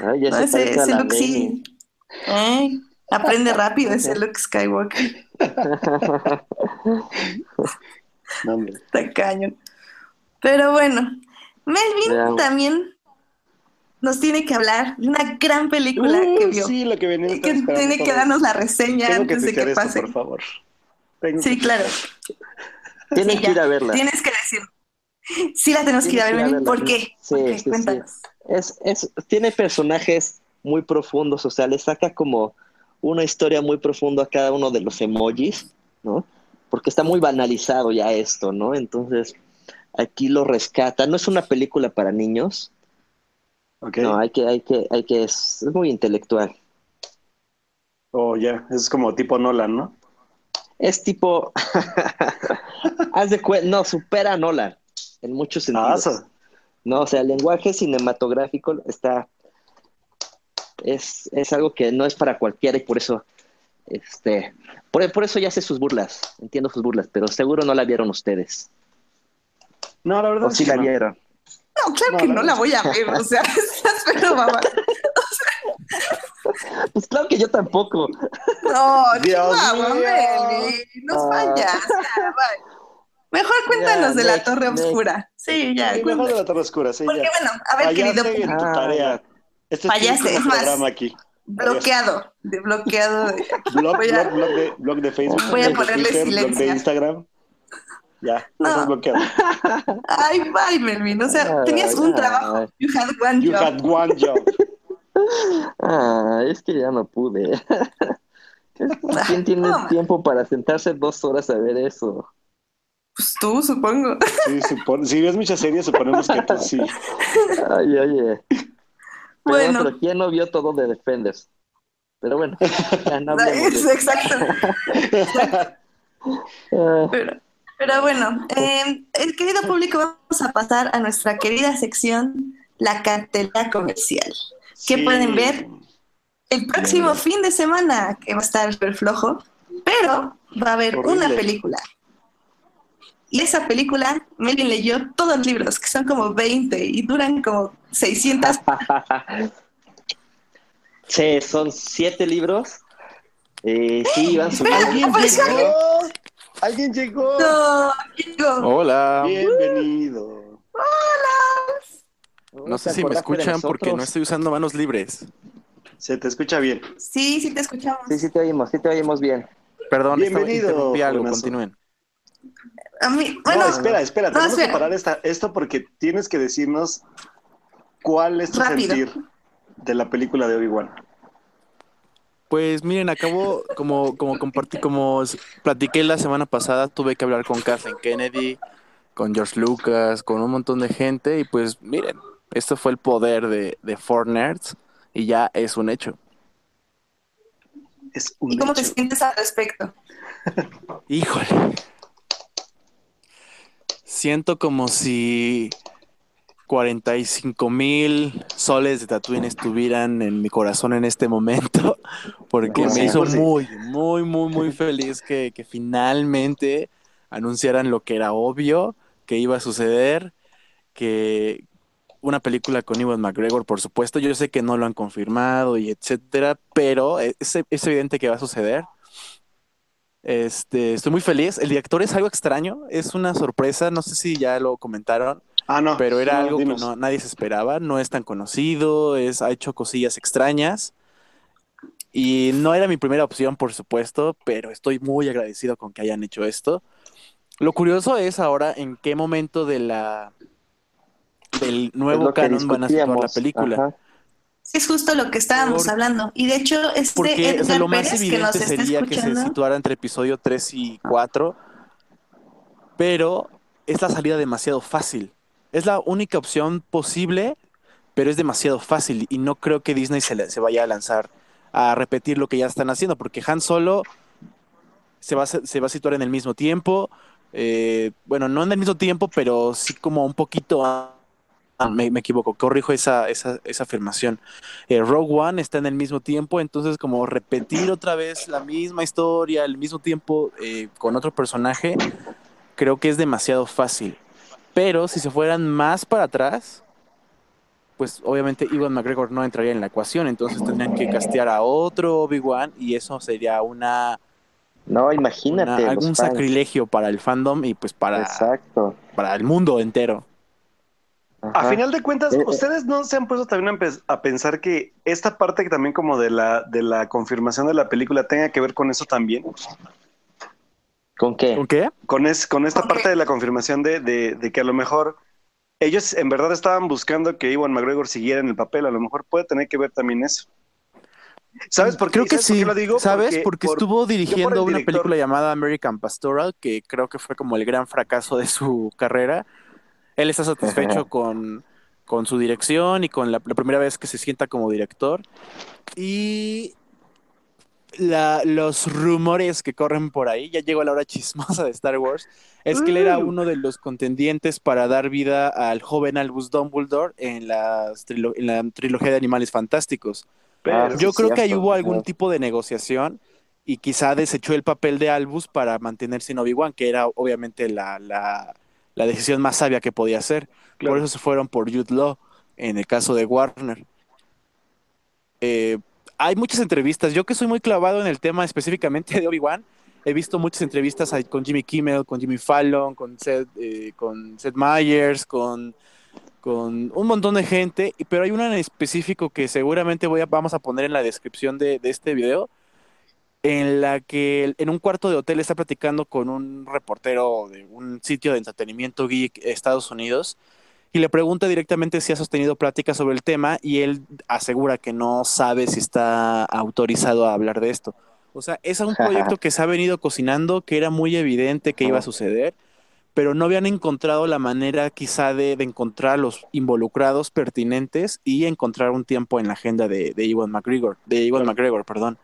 no, ese, ese Luke sí. aprende rápido ese Luke Skywalker. no, Está cañón. Pero bueno, Melvin también nos tiene que hablar de una gran película que vio. Sí, lo que venía que tiene que darnos la reseña antes de que pase. por favor. sí, claro. Tienes que ir a verla. Tienes que decir. Sí, la tenemos que ir a ver, Melvin. ¿Por qué? Sí, sí, Cuéntanos. Es, es, tiene personajes muy profundos, o sea, le saca como una historia muy profunda a cada uno de los emojis, ¿no? Porque está muy banalizado ya esto, ¿no? Entonces, aquí lo rescata. No es una película para niños. No, hay que, hay que, hay que, es, muy intelectual. Oh, ya, es como tipo Nolan, ¿no? Es tipo, haz de cuenta, no, supera a Nolan en muchos sentidos. Ah, no, o sea, el lenguaje cinematográfico está, es, es algo que no es para cualquiera y por eso, este, por, por eso ya sé sus burlas, entiendo sus burlas, pero seguro no la vieron ustedes. No, la verdad es sí la vieron. No, claro que no la voy a ver, o sea, pero mamá. Pues claro que yo tampoco. No, Dios mamá, nos fallas. Mejor cuéntanos de la Torre Oscura. Sí, ya. Sí, mejor de la Torre Oscura, sí. Porque bueno, a ver, querido. En tu tarea. Este Fallaste, es más. Aquí. Bloqueado, de bloqueado. De... Blog, blog, blog, de, blog de Facebook. Voy a ponerle silencio. Blog de Instagram. Ya, no. estás bloqueado. Ay, bye, Melvin. O sea, tenías un trabajo. You had one you Had one job. Ah, es que ya no pude. ¿Quién tiene tiempo para sentarse dos horas a ver eso? Pues tú, supongo. Sí, si ves muchas series, suponemos que tú sí. Ay, oye. bueno. Pero ¿quién no vio todo de Defenders? Pero bueno, ya no Exacto. Ah. pero, bueno, eh, el querido público, vamos a pasar a nuestra querida sección, la cartelera comercial. Que pueden ver el próximo fin de semana, que va a estar súper flojo, pero va a haber una película. Y esa película, Melvin leyó todos los libros, que son como 20 y duran como 600. sí, son 7 libros. Eh, sí, van ¿Alguien llegó? ¿Alguien llegó? No, llegó. Hola. Bienvenido. Hola. No sé si me escuchan porque no estoy usando manos libres. Se te escucha bien. Sí, sí te escuchamos. Sí, sí te oímos, sí te oímos bien. Perdón, Bienvenido, algo, continúen. A mí, bueno, no, espera, espera, tenemos que parar esta, esto porque tienes que decirnos cuál es tu sentir de la película de Obi-Wan. Pues miren, acabo, como, como compartí, como platiqué la semana pasada, tuve que hablar con Kathleen Kennedy, con George Lucas, con un montón de gente, y pues miren, esto fue el poder de, de Four Nerds, y ya es un hecho. ¿Y cómo te sientes al respecto? Híjole. Siento como si 45 mil soles de Tatooine estuvieran en mi corazón en este momento, porque me hizo muy, muy, muy, muy feliz que, que finalmente anunciaran lo que era obvio que iba a suceder, que, una película con Iwan McGregor, por supuesto. Yo sé que no lo han confirmado y etcétera, pero es, es, evidente que va a suceder. Este, estoy muy feliz. El director es algo extraño, es una sorpresa. No sé si ya lo comentaron. Ah, no. Pero era algo que no, nadie se esperaba. No es tan conocido, es, ha hecho cosillas extrañas. Y no era mi primera opción, por supuesto, pero estoy muy agradecido con que hayan hecho esto. Lo curioso es ahora en qué momento de la, del nuevo canon van a situar la película. Sí, es justo lo que estábamos hablando. Y de hecho, este Porque lo más evidente sería que se situara entre episodio 3 y 4, pero es la salida demasiado fácil. Es la única opción posible, pero es demasiado fácil y no creo que Disney se, se vaya a lanzar a repetir lo que ya están haciendo, porque Han Solo se va, se va a situar en el mismo tiempo, eh, bueno, no en el mismo tiempo, pero sí como un poquito me, equivoco, corrijo esa, esa, esa afirmación. Eh, Rogue One está en el mismo tiempo, entonces como repetir otra vez la misma historia, al mismo tiempo eh, con otro personaje, creo que es demasiado fácil. Pero si se fueran más para atrás, pues obviamente Iwan McGregor no entraría en la ecuación, entonces tendrían que castear a otro Obi-Wan y eso sería una... No, imagínate. algún sacrilegio para el fandom y pues para, Exacto. para el mundo entero. A final de cuentas, eh, eh. ¿ustedes no se han puesto también a, pensar que esta parte que también como de la, de la confirmación de la película tenga que ver con eso también? ¿Con qué? ¿Con qué? Con, es, con esta parte de la confirmación de, de, que a lo mejor ellos en verdad estaban buscando que Iwan McGregor siguiera en el papel. A lo mejor puede tener que ver también eso. ¿Sabes por qué? Creo que sí. lo digo? ¿Sabes? Porque, estuvo dirigiendo una película llamada American Pastoral, que creo que fue como el gran fracaso de su carrera él está satisfecho con, su dirección y con la, primera vez que se sienta como director. Y los rumores que corren por ahí, ya llegó la hora chismosa de Star Wars, es que él era mm. uno de los contendientes para dar vida al joven Albus Dumbledore en la, en la trilogía de Animales Fantásticos. Pero Yo creo que ahí hubo algún tipo de negociación y quizá desechó el papel de Albus para mantenerse en Obi-Wan, que era obviamente la, la decisión más sabia que podía hacer. Por eso se fueron por Jude Law en el caso de Warner. Eh, hay muchas entrevistas. Yo que soy muy clavado en el tema específicamente de Obi-Wan, he visto muchas entrevistas con Jimmy Kimmel, con Jimmy Fallon, con Seth, eh, con Seth Meyers, con, con un montón de gente, pero hay una en específico que seguramente voy a, vamos a poner en la descripción de, de este video, en la que en un cuarto de hotel está platicando con un reportero de un sitio de entretenimiento geek Estados Unidos y le pregunta directamente si ha sostenido pláticas sobre el tema y él asegura que no sabe si está autorizado a hablar de esto. O sea, es un proyecto que se ha venido cocinando, que era muy evidente que iba a suceder, pero no habían encontrado la manera quizá de, encontrar a los involucrados pertinentes y encontrar un tiempo en la agenda de, de Iwan McGregor, de Iwan McGregor, perdón.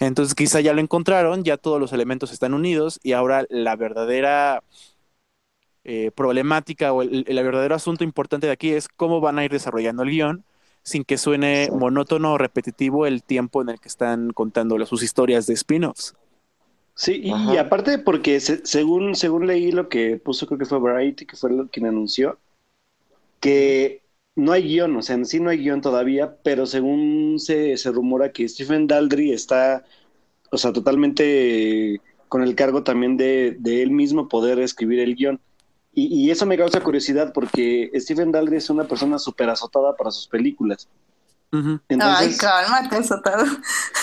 Entonces quizá ya lo encontraron, ya todos los elementos están unidos y ahora la verdadera eh, problemática o el, verdadero asunto importante de aquí es cómo van a ir desarrollando el guion sin que suene monótono o repetitivo el tiempo en el que están contando sus historias de spin-offs. Sí, y, aparte porque según, según leí lo que puso, creo que fue Variety, que fue lo quien anunció, que no hay guion, o sea, en sí no hay guion todavía, pero según se, se rumora que Stephen Daldry está, o sea, totalmente con el cargo también de, de él mismo poder escribir el guion. Y, eso me causa curiosidad porque Stephen Daldry es una persona súper azotada para sus películas. Ay, cálmate, azotado.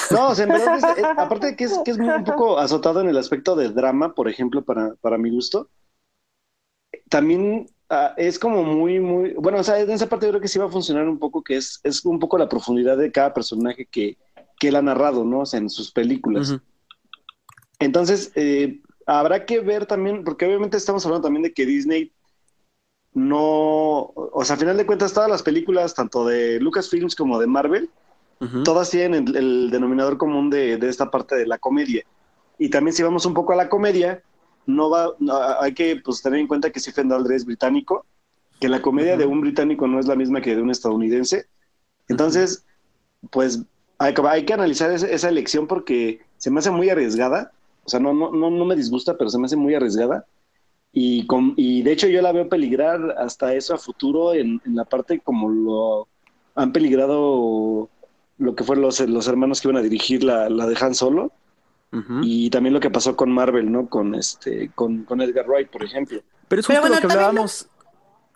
No, o sea, en verdad, eh, aparte de que es, que es un poco azotado en el aspecto de drama, por ejemplo, para, para mi gusto, también ah, es como muy, muy, bueno, o sea, en esa parte yo creo que sí va a funcionar un poco, que es, es un poco la profundidad de cada personaje que, que él ha narrado, ¿no? O sea, en sus películas. Entonces, eh, habrá que ver también, porque obviamente estamos hablando también de que Disney no, o sea, a final de cuentas todas las películas, tanto de Lucasfilms como de Marvel, todas tienen el, denominador común de, esta parte de la comedia. Y también si vamos un poco a la comedia, no va, hay que pues, tener en cuenta que Stephen Daldry es británico, que la comedia de un británico no es la misma que de un estadounidense. Entonces, pues hay, hay que analizar esa elección porque se me hace muy arriesgada o sea, no, no, no, me disgusta, pero se me hace muy arriesgada. Y, con, y de hecho yo la veo peligrar hasta eso a futuro en, la parte como lo han peligrado lo que fueron los, los hermanos que iban a dirigir la, la de Han Solo. Y también lo que pasó con Marvel, ¿no? Con este, con, con Edgar Wright, por ejemplo. Pero es justo lo que hablábamos.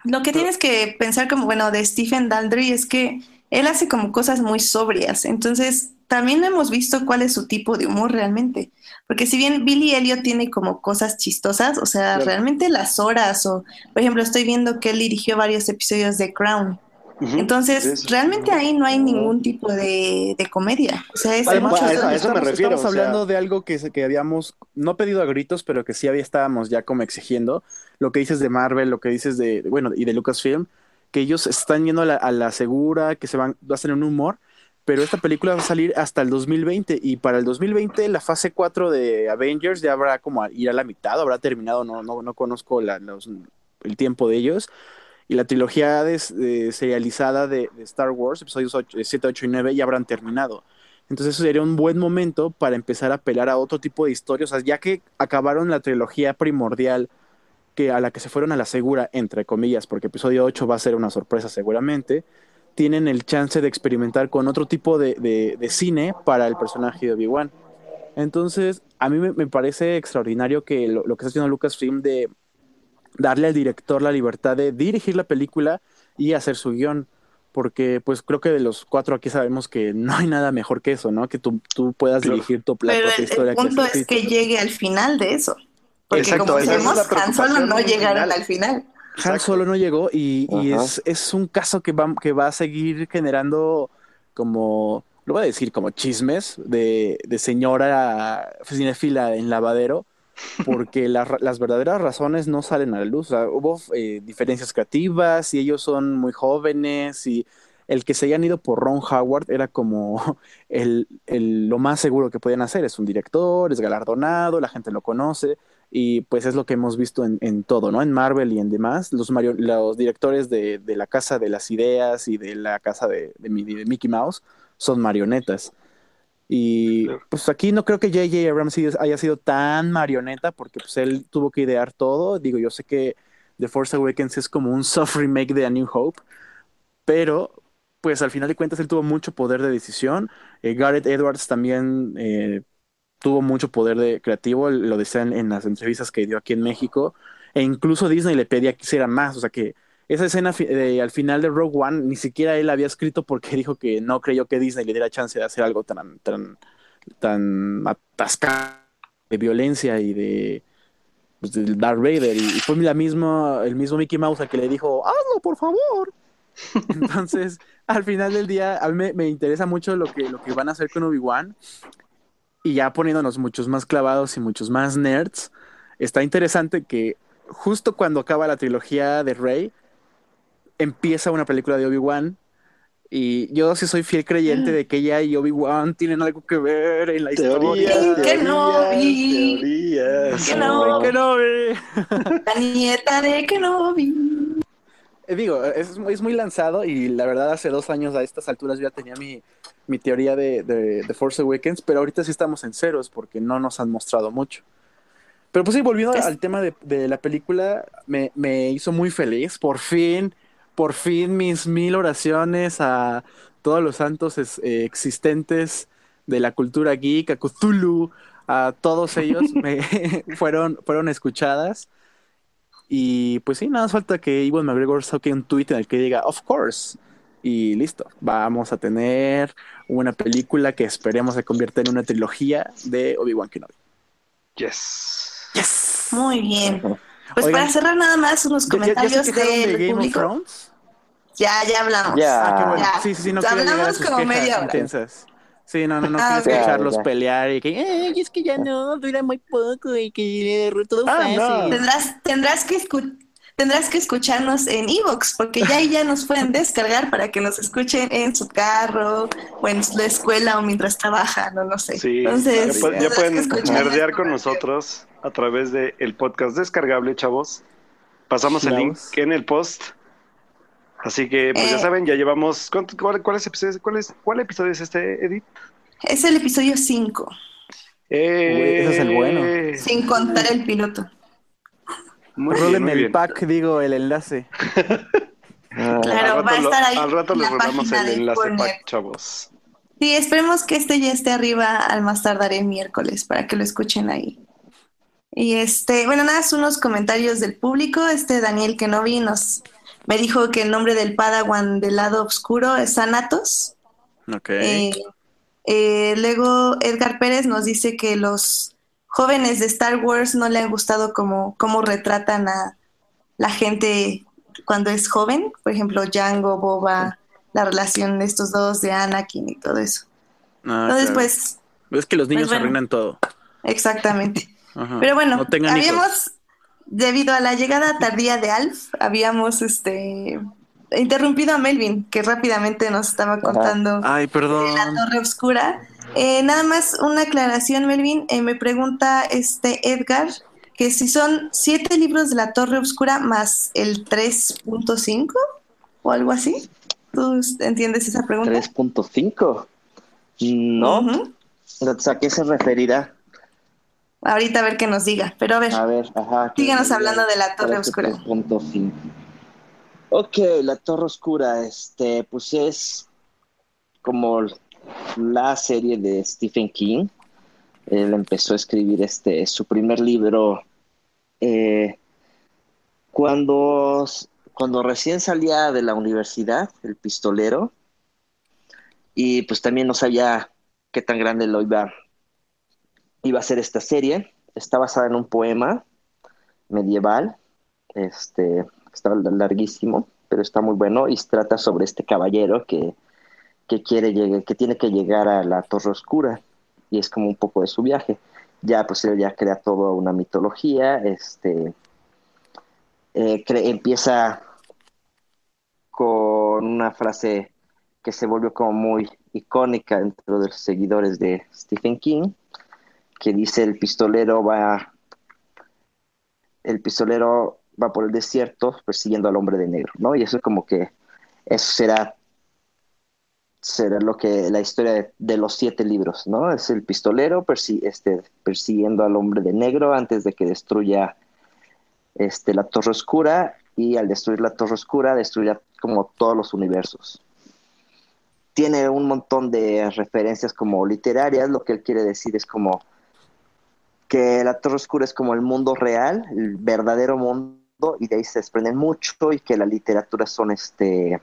Lo, que tienes que pensar como, bueno, de Stephen Daldry es que él hace como cosas muy sobrias. Entonces, también hemos visto cuál es su tipo de humor realmente. Porque si bien Billy Elliot tiene como cosas chistosas, o sea, realmente las horas, o por ejemplo, estoy viendo que él dirigió varios episodios de Crown. Entonces, realmente ahí no hay ningún tipo de, comedia. O sea, es a, eso me refiero. Estamos hablando de algo que, que habíamos, no pedido a gritos, pero que sí había, estábamos ya como exigiendo. Lo que dices de Marvel, lo que dices de, bueno, y de Lucasfilm, que ellos están yendo a la, a la segura, que se van, va a ser un humor, pero esta película va a salir hasta el 2020 y para el 2020 la fase 4 de Avengers ya habrá como ir a la mitad, habrá terminado, no, no, no conozco el tiempo de ellos. Y la trilogía de, serializada de, Star Wars, episodios 7, 8 y 9, ya habrán terminado. Entonces eso sería un buen momento para empezar a apelar a otro tipo de historias, o sea, ya que acabaron la trilogía primordial que a la que se fueron a la segura, entre comillas, porque episodio 8 va a ser una sorpresa seguramente tienen el chance de experimentar con otro tipo de, cine para el personaje de Obi-Wan. Entonces, a mí me, parece extraordinario que lo, que está haciendo Lucasfilm de darle al director la libertad de dirigir la película y hacer su guion. Porque, pues, creo que de los cuatro aquí sabemos que no hay nada mejor que eso, ¿no? Que tú, tú puedas dirigir tu la Pero historia. El punto es que llegue al final de eso. Porque, como sabemos, Han Solo no llegaron al final. Han Solo no llegó y, es, un caso que va, que va a seguir generando como, lo voy a decir, como chismes de, de señora cinefila en lavadero, porque las verdaderas razones no salen a la luz. hubo eh, diferencias creativas y ellos son muy jóvenes y el que se hayan ido por Ron Howard era como el, lo más seguro que podían hacer. Es un director, es galardonado, la gente lo conoce y pues es lo que hemos visto en, en todo, ¿no? En Marvel y en demás, los, los directores de, de, la Casa de las Ideas y de la Casa de, de, Mickey Mouse son marionetas. Y pues aquí no creo que J.J. Abrams haya sido tan marioneta porque pues él tuvo que idear todo. Digo, yo sé que The Force Awakens es como un soft remake de A New Hope, pero pues al final de cuentas él tuvo mucho poder de decisión. Eh, Gareth Edwards también eh, tuvo mucho poder de creativo, lo decían en las entrevistas que dio aquí en México, e incluso Disney le pedía que hiciera más, o sea que esa escena al final de Rogue One ni siquiera él había escrito porque dijo que no creyó que Disney le diera chance de hacer algo tan, tan, tan atascado de violencia y de, pues, Darth Vader. Y fue la misma, el mismo Mickey Mouse al que le dijo, hazlo, por favor. Entonces, al final del día, a mí me, me, interesa mucho lo que, lo que van a hacer con Obi-Wan y ya poniéndonos muchos más clavados y muchos más nerds, está interesante que justo cuando acaba la trilogía de Rey, empieza una película de Obi-Wan. Y yo sí soy fiel creyente de que ella y Obi-Wan tienen algo que ver en la historia. Que no vi. Que no, que no vi. La nieta de que no vi. Eh, digo, es, es, muy lanzado y la verdad hace dos años a estas alturas ya tenía mi, mi teoría de, de, de, Force Awakens, pero ahorita sí estamos en ceros porque no nos han mostrado mucho. Pero pues sí, volviendo al tema de, de la película, me, me, hizo muy feliz. Por fin, por fin mis mil oraciones a todos los santos eh, existentes de la cultura geek, a Cthulhu, a todos ellos me fueron, fueron escuchadas. Y pues sí, nada falta que Iwan McGregor saque un tweet en el que diga, of course. Y listo, vamos a tener una película que esperemos se convierta en una trilogía de Obi-Wan Kenobi. Yes. Yes. Muy bien. Pues para cerrar nada más unos comentarios del de público. Ya, ya hablamos. Ya. Ah, qué bueno. Sí, sí, sí, no hablamos como media hora. Intensas. Sí, no, no, no ah, quiero escucharlos pelear y que, Ay, es que ya no, dura muy poco y que todo ah, fácil. Tendrás, tendrás que tendrás que escucharnos en Evox, porque ya ya nos pueden descargar para que nos escuchen en su carro o en la escuela o mientras trabajan, no, no sé. Sí, Entonces, ya, pueden nerdear con nosotros a través del el podcast descargable, chavos. Pasamos el link en el post. Así que, pues ya eh. saben, ya llevamos. ¿cuál, cuál, es, cuál, es, ¿Cuál episodio es este, Edith? Es el episodio 5. Eh, ese es el bueno. Sin contar el piloto. Muy en el pack, digo, el enlace. claro, va a estar ahí. Al rato les rodamos el enlace pack, chavos. Sí, esperemos que este ya esté arriba al más tardar el miércoles para que lo escuchen ahí. Y este, bueno, nada, unos comentarios del público. Este Daniel Kenobi nos me dijo que el nombre del Padawan del lado oscuro es Anatos. Ok. Eh, eh, luego Edgar Pérez nos dice que los jóvenes de Star Wars no le han gustado como cómo retratan a la gente cuando es joven. Por ejemplo, Django, Boba, la relación de estos dos, de Anakin y todo eso. Ah, Entonces, pues... Es que los niños pues, arruinan todo. Exactamente. Pero bueno, habíamos, debido a la llegada tardía de Alf, habíamos este interrumpido a Melvin, que rápidamente nos estaba contando Ay, perdón. de la Torre Oscura. Eh, nada más una aclaración, Melvin. Eh, me pregunta este Edgar que si son siete libros de la Torre Oscura más el 3.5 o algo así. ¿Tú entiendes esa pregunta? 3.5. No. ¿A qué se referirá? Ahorita a ver qué nos diga, pero a ver. A ver, ajá. Síganos hablando de la Torre Oscura. Ok, la Torre Oscura, este, pues es como la serie de Stephen King. Él empezó a escribir este, su primer libro eh, cuando, cuando recién salía de la universidad, el pistolero, y pues también no sabía qué tan grande lo iba iba a ser esta serie. Está basada en un poema medieval, este, está larguísimo, pero está muy bueno y trata sobre este caballero que, que quiere llegar, que tiene que llegar a la Torre Oscura y es como un poco de su viaje. Ya pues ya crea toda una mitología, este eh, empieza con una frase que se volvió como muy icónica dentro de los seguidores de Stephen King, que dice el pistolero va, el pistolero va por el desierto persiguiendo al hombre de negro, ¿no? Y eso es como que eso será será lo que la historia de, los siete libros, ¿no? Es el pistolero este, persiguiendo al hombre de negro antes de que destruya este, la Torre Oscura y al destruir la Torre Oscura destruirá como todos los universos. Tiene un montón de referencias como literarias, lo que él quiere decir es como que la Torre Oscura es como el mundo real, el verdadero mundo, y de ahí se desprenden mucho, y que la literatura son este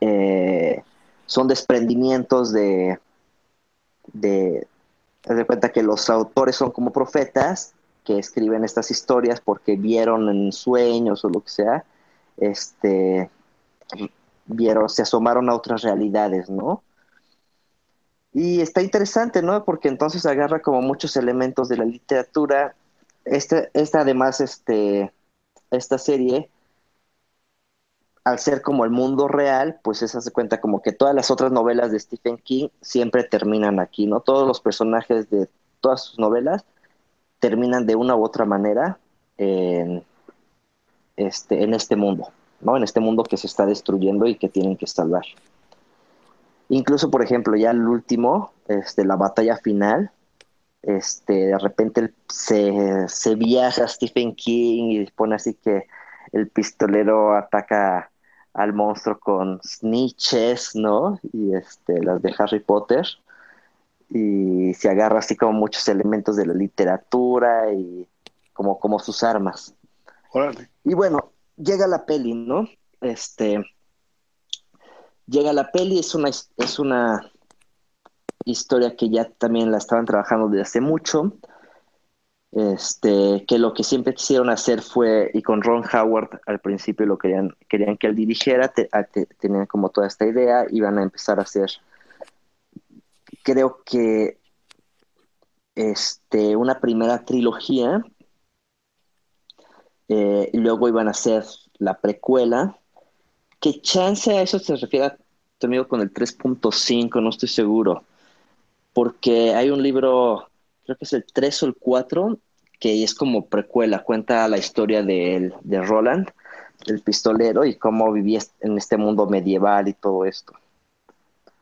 eh, son desprendimientos de, de, de cuenta que los autores son como profetas que escriben estas historias porque vieron en sueños o lo que sea, este, vieron, se asomaron a otras realidades, ¿no? Y está interesante, ¿no? Porque entonces agarra como muchos elementos de la literatura esta, esta además, este, esta serie, al ser como el mundo real, pues se hace cuenta como que todas las otras novelas de Stephen King siempre terminan aquí, ¿no? Todos los personajes de todas sus novelas terminan de una u otra manera en este, en este mundo, ¿no? En este mundo que se está destruyendo y que tienen que salvar. Incluso, por ejemplo, ya el último, este, la batalla final, este, de repente se, se viaja a Stephen King y pone así que el pistolero ataca al monstruo con snitches, ¿no? Y este, las de Harry Potter. Y se agarra así como muchos elementos de la literatura y como, como sus armas. Y bueno, llega la peli, ¿no? Este. Llega la peli, es una, es una historia que ya también la estaban trabajando desde hace mucho. Este, que lo que siempre quisieron hacer fue, y con Ron Howard al principio lo querían, querían que él dirigiera, tenían como toda esta idea, iban a empezar a hacer, creo que, este, una primera trilogía, eh, y luego iban a hacer la precuela, que chance a eso se refiere tu amigo con el 3.5, no estoy seguro, porque hay un libro, creo que es el 3 o el 4, que es como precuela, cuenta la historia de, de Roland, el pistolero, y cómo vivía en este mundo medieval y todo esto.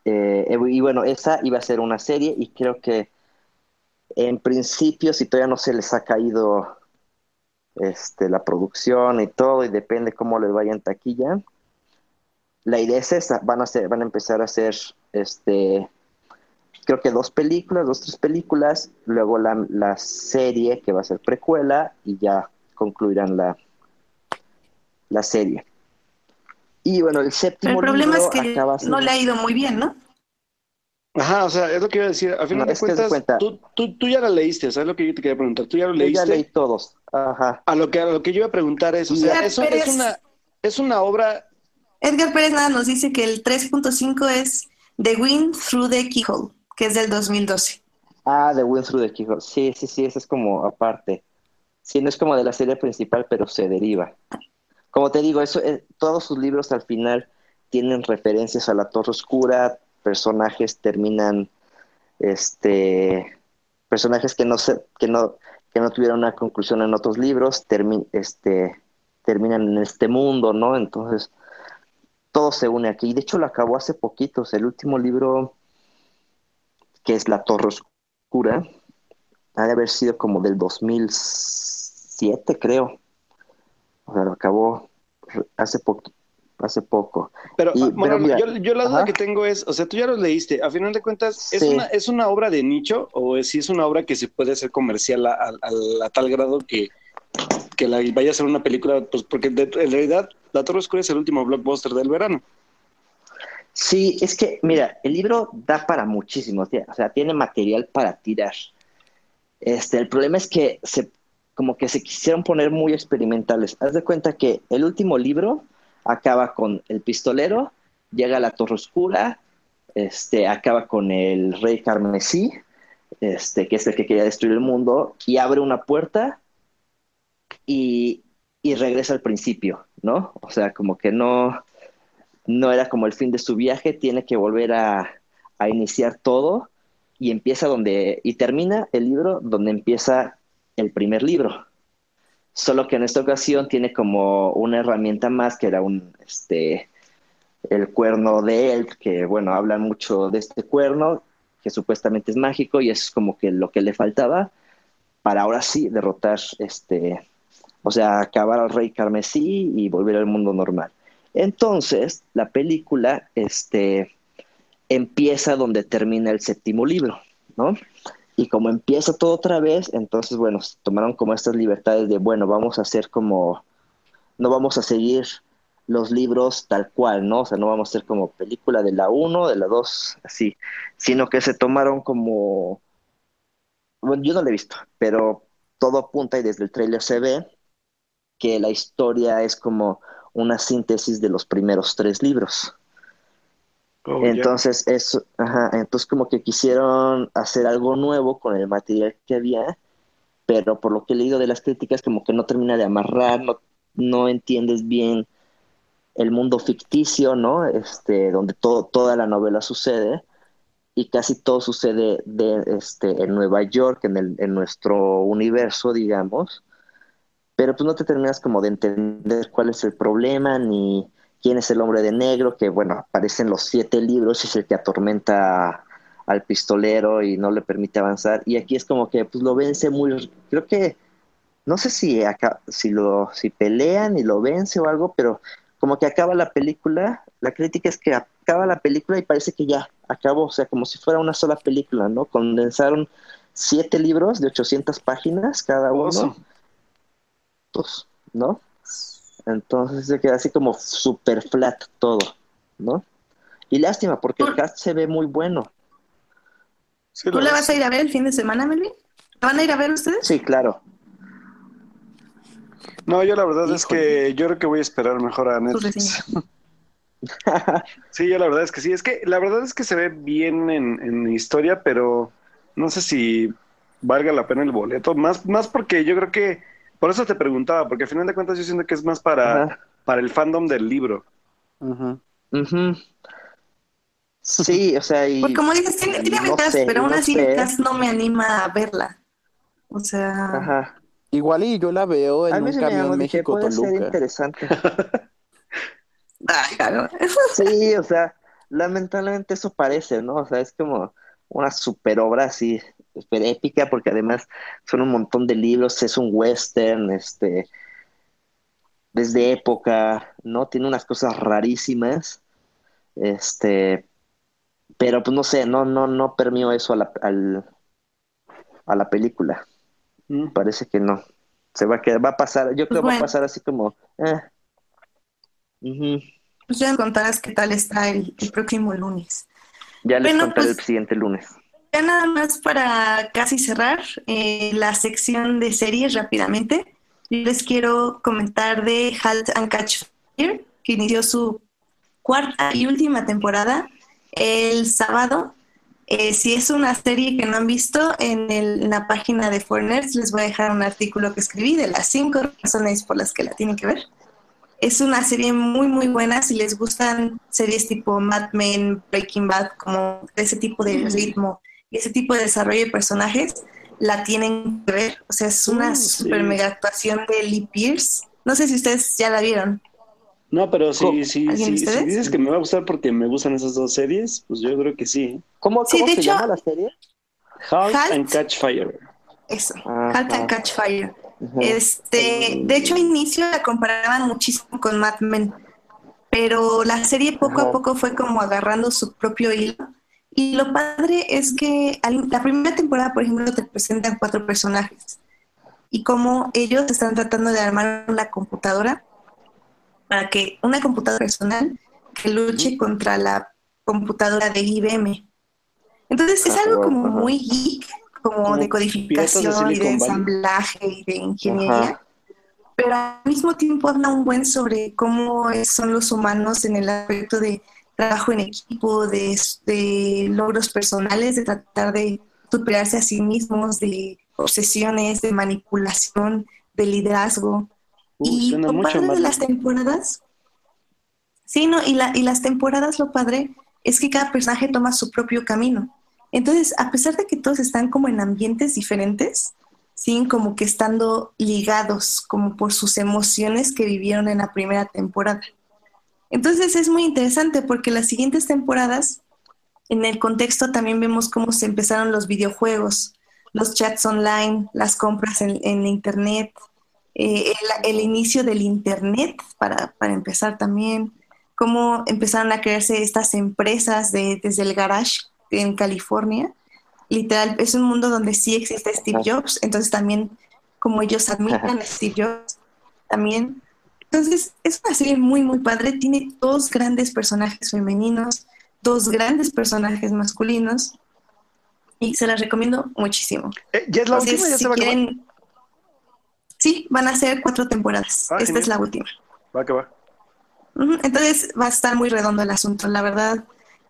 Eh, y bueno, esa iba a ser una serie y creo que en principio, si todavía no se les ha caído este, la producción y todo, y depende cómo les vaya en taquilla, la idea es esa, van a, hacer, van a empezar a hacer este, creo que dos películas, dos, tres películas, luego la, la serie que va a ser precuela y ya concluirán la, la serie. Y bueno, el séptimo el problema es que no le ha ido muy bien, ¿no? Ajá, o sea, es lo que iba a decir. A final de cuentas, tú, tú, tú, ya la leíste, ¿sabes lo que yo te quería preguntar? Tú ya lo leíste. Yo ya leí todos. Ajá. A lo que, a lo que yo iba a preguntar es, o sea, eso es una, es una obra. Edgar Pérez nada nos dice que el 3.5 es The Wind Through the Keyhole que es del 2012. Ah, The Wind Through the Keyhole. Sí, sí, sí, eso es como aparte. Sí, no es como de la serie principal, pero se deriva. Como te digo, eso, eh, todos sus libros al final tienen referencias a la Torre Oscura, personajes terminan, este, personajes que no se, que no, que no tuvieron una conclusión en otros libros, este, terminan en este mundo, ¿no? Entonces, todo se une aquí. De hecho, lo acabó hace poquito. el último libro que es la Torre Oscura, ha de haber sido como del 2007, creo. O sea, lo acabó hace poco. Hace poco. Pero, yo, la duda que tengo es, o sea, tú ya lo leíste, a final de cuentas, ¿es, una, ¿es una obra de nicho o es, si es una obra que se puede hacer comercial a, tal grado que, que la vaya a ser una película? Pues porque en realidad La Torre Oscura es el último blockbuster del verano. Sí, es que, mira, el libro da para muchísimo, o sea, tiene material para tirar. Este, el problema es que se, como que se quisieron poner muy experimentales. Haz de cuenta que el último libro acaba con el pistolero, llega a la Torre Oscura, este, acaba con el rey carmesí, este, que es el que quería destruir el mundo, y abre una puerta y, y regresa al principio, ¿no? O sea, como que no, no era como el fin de su viaje, tiene que volver a, iniciar todo y empieza donde, y termina el libro donde empieza el primer libro. Solo que en esta ocasión tiene como una herramienta más que era un, este, el cuerno de él, que bueno, hablan mucho de este cuerno, que supuestamente es mágico y es como que lo que le faltaba para ahora sí derrotar, este, o sea, acabar al rey carmesí y volver al mundo normal. Entonces, la película este, empieza donde termina el séptimo libro, ¿no? Y como empieza todo otra vez, entonces, bueno, tomaron como estas libertades de, bueno, vamos a hacer como, no vamos a seguir los libros tal cual, ¿no? O sea, no vamos a hacer como película de la 1, de la 2, así, sino que se tomaron como, bueno, yo no la he visto, pero todo apunta y desde el trailer se ve que la historia es como una síntesis de los primeros tres libros. Oh, entonces, eso, entonces como que quisieron hacer algo nuevo con el material que había pero por lo que he leído de las críticas, como que no termina de amarrar, no, no entiendes bien el mundo ficticio, ¿no? Este, donde todo, toda la novela sucede y casi todo sucede de, este, en Nueva York, en, el, en nuestro universo, digamos, pero pues no te terminas como de entender cuál es el problema ni quién es el hombre de negro, que bueno, aparece en los siete libros, y es el que atormenta al pistolero y no le permite avanzar. Y aquí es como que pues lo vence muy, creo que, no sé si acá, si lo, si pelean y lo vence o algo, pero como que acaba la película, la crítica es que acaba la película y parece que ya acabó, o sea, como si fuera una sola película, ¿no? Condensaron siete libros de 800 páginas cada uno, ¿no? Entonces se queda así como super flat todo, ¿no? Y lástima, porque el cast se ve muy bueno. ¿Tú la vas a ir a ver el fin de semana, Melvin? ¿La van a ir a ver ustedes? Sí, claro. No, yo la verdad es que yo creo que voy a esperar mejor a Netflix. sí, yo la verdad es que sí. Es que la verdad es que se ve bien en, en historia, pero no sé si valga la pena el boleto. Más, más porque yo creo que, por eso te preguntaba, porque al final de cuentas yo siento que es más para, para el fandom del libro. Sí, o sea, y... Pues como dices, tiene, tiene pero aún así no me anima a verla. O sea... Ajá. Igual y yo la veo en un camión México Toluca. interesante. sí, o sea, lamentablemente eso parece, ¿no? O sea, es como una super obra así, super épica, porque además son un montón de libros, es un western, este, desde época, ¿no? Tiene unas cosas rarísimas, este, pero pues no sé, no, no, no permió eso a la, al, a la película. Mm. Parece que no. Se va a quedar, va a pasar, yo creo que va a pasar así como. Eh. Pues ya contarás qué tal está el, próximo lunes. Ya les contaré el pues, siguiente lunes. Ya nada más para casi cerrar eh, la sección de series rápidamente. Yo les quiero comentar de Halt and Catch Fire, que inició su cuarta y última temporada el sábado eh, si es una serie que no han visto, en, la página de Foreigners les voy a dejar un artículo que escribí de las cinco razones por las que la tienen que ver. Es una serie muy, muy buena. Si les gustan series tipo Mad Men, Breaking Bad, como ese tipo de ritmo y ese tipo de desarrollo de personajes, la tienen que ver. O sea, es una super mega actuación de Lee Pierce. No sé si ustedes ya la vieron. No, pero sí, sí, sí, si dices que me va a gustar porque me gustan esas dos series, pues yo creo que sí. ¿Cómo, cómo se llama la serie? Halt, and Catch Fire. Eso, Halt and Catch Fire. Este, de hecho, al inicio la comparaban muchísimo con Mad Men, pero la serie poco a poco fue como agarrando su propio hilo. Y lo padre es que la primera temporada, por ejemplo, te presentan cuatro personajes y cómo ellos están tratando de armar una computadora para que una computadora personal que luche contra la computadora de IBM. Entonces es ah, algo como muy geek, como de codificación y de ensamblaje y de ingeniería, pero al mismo tiempo habla un buen sobre cómo son los humanos en el aspecto de trabajo en equipo, de, de logros personales, de tratar de superarse a sí mismos, de obsesiones, de manipulación, de liderazgo y lo padre de las temporadas, sí, no, y, la, y las temporadas lo padre es que cada personaje toma su propio camino. Entonces, a pesar de que todos están como en ambientes diferentes, siguen como que estando ligados, como por sus emociones que vivieron en la primera temporada. Entonces es muy interesante porque las siguientes temporadas, en el contexto también vemos cómo se empezaron los videojuegos, los chats online, las compras en, en Internet, eh, el, inicio del Internet, para, empezar también, cómo empezaron a crearse estas empresas de, desde el garage en California. Literal, es un mundo donde sí existe Steve Jobs, entonces también como ellos admiran a Steve Jobs, también. Entonces, es una serie muy, muy padre. Tiene dos grandes personajes femeninos, dos grandes personajes masculinos, y se las recomiendo muchísimo. Eh, ¿Ya es la última? ¿Ya se va Sí, van a ser cuatro temporadas. Ah, Esta es la última. Va que va. Entonces va a estar muy redondo el asunto, la verdad.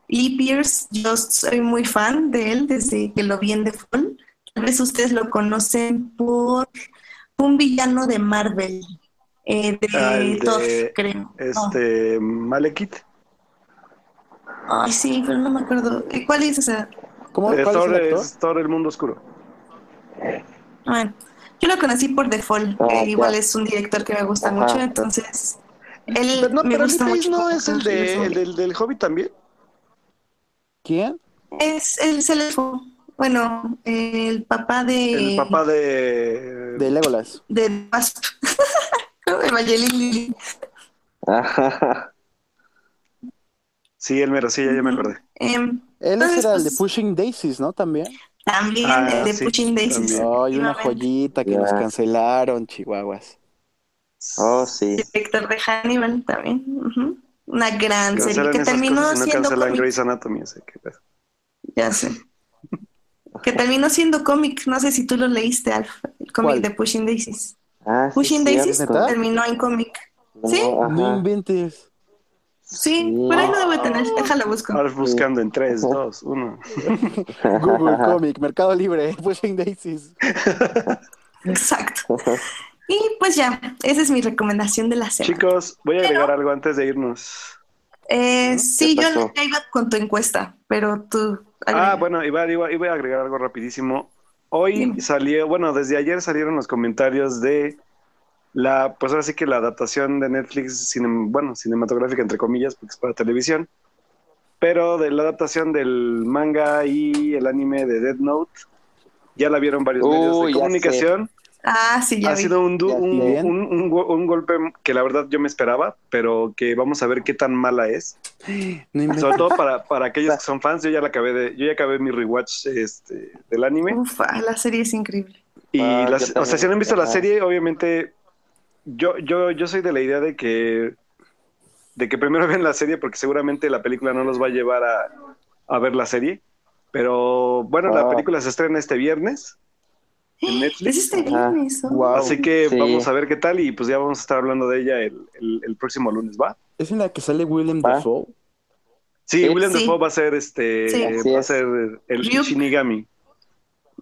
Lee Pierce, yo soy muy fan de él desde que lo vi en The Fall. vez ustedes lo conocen por un villano de Marvel, eh, de, Ah, creo. No. Este, Malekith. Ay, sí, pero no me acuerdo. ¿Cuál es esa? ¿Cómo? Eh, ¿Cuál es Thor el actor? es Thor el mundo oscuro. Bueno, yo lo conocí por Default, Ah, igual es un director que me gusta Ajá. mucho, entonces él Pero no, me pero gusta mucho. No es el, de, el del, del Hobbit también. ¿Quién? Es el Celefo. Bueno, el papá de. El papá de... De Legolas. De Wasp. de Mayelin. Ajá. Sí, el mero, sí, ya, ya me acordé. Em, Él Entonces, era el de pues- Pushing Daisies, ¿no? También. también Ah, el de sí, Pushing Daisies. también. Ay, una efectivamente. joyita que Ya. nos cancelaron, chihuahuas. Oh, sí. Director de Hannibal también. ujú. Una gran serie Cancelan que esas terminó cosas y no siendo cancelan cómic. Grey's Anatomy. así que, pues. Ya sé. Que terminó siendo cómic. No sé si tú lo leíste, Alf. El cómic ¿Cuál? de Pushing Daisies. Ah, sí, Pushing Daisies terminó en cómic. No, ¿Sí? ajá. No inventes. Sí, por ahí lo debo tener. Déjalo busco. Ahora buscando en 3, 2, 1. Google Comic, Mercado Libre, Pushing Daisies. Exacto. Y pues ya, esa es mi recomendación de la semana. Chicos, voy a agregar algo antes de irnos. Eh, sí, ¿Qué yo iba con tu encuesta, pero tú. Ah, bueno, iba, iba, iba a agregar algo rapidísimo. Hoy salió, bueno, desde ayer salieron los comentarios de la, pues ahora sí que la adaptación de Netflix, bueno, cinematográfica entre comillas, porque es para televisión, pero de la adaptación del manga y el anime de Dead Note. Ya la vieron varios medios de comunicación. Ah, sí, ya ha vi. sido un, un, un- un go- un golpe que la verdad yo me esperaba, pero que vamos a ver qué tan mala es. No. Sobre todo para, para aquellos que son fans, yo ya la acabé de, yo ya acabé mi rewatch este, del anime. Ufa, la serie es increíble. Y Ah, las- o sea, si no han visto la serie, obviamente, yo, yo, yo soy de la idea de que de que primero vean la serie, porque seguramente la película no los va a llevar a, a ver la serie. Pero bueno, la Ah. película se estrena este viernes en Es Netflix. este Ajá. viernes. ¿no? Wow. Así que Sí. vamos a ver qué tal y pues ya vamos a estar hablando de ella el, el- el próximo lunes, ¿va? ¿Es en la que sale William ¿Va? Dafoe? Sí, Sí. William Sí. Dafoe va a ser este, Sí. Va a ser el Ryuk. Shinigami,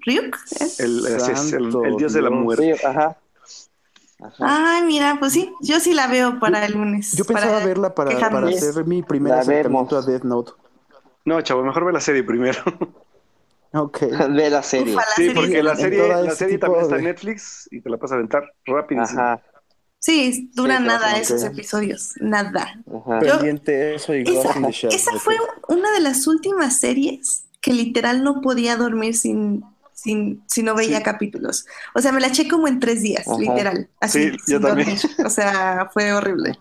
¿Ryuk? ¿Es? el, así es, el, el dios de la muerte. Sí, ajá. Ajá. Ay, mira, pues sí, yo sí la veo para el lunes. Yo pensaba para verla para, para hacer mi primer La acercamiento a. Death Note. No, chavo, mejor ve la serie primero. Ok. Ve la serie. Ufa, la Sí, serie porque la serie, la serie también está de- en Netflix y te la vas a aventar rapidísimo. Ajá. Sí, dura Sí, nada esos episodios, nada. Ajá. Yo- Pendiente eso y Esa, in the Shell. esa fue una de las últimas series que literal no podía dormir sin, sin, si no veía Sí. capítulos. O sea, me la eché como en tres días, Ajá. literal. Así, Sí, yo sin también. dormir. O sea, fue horrible.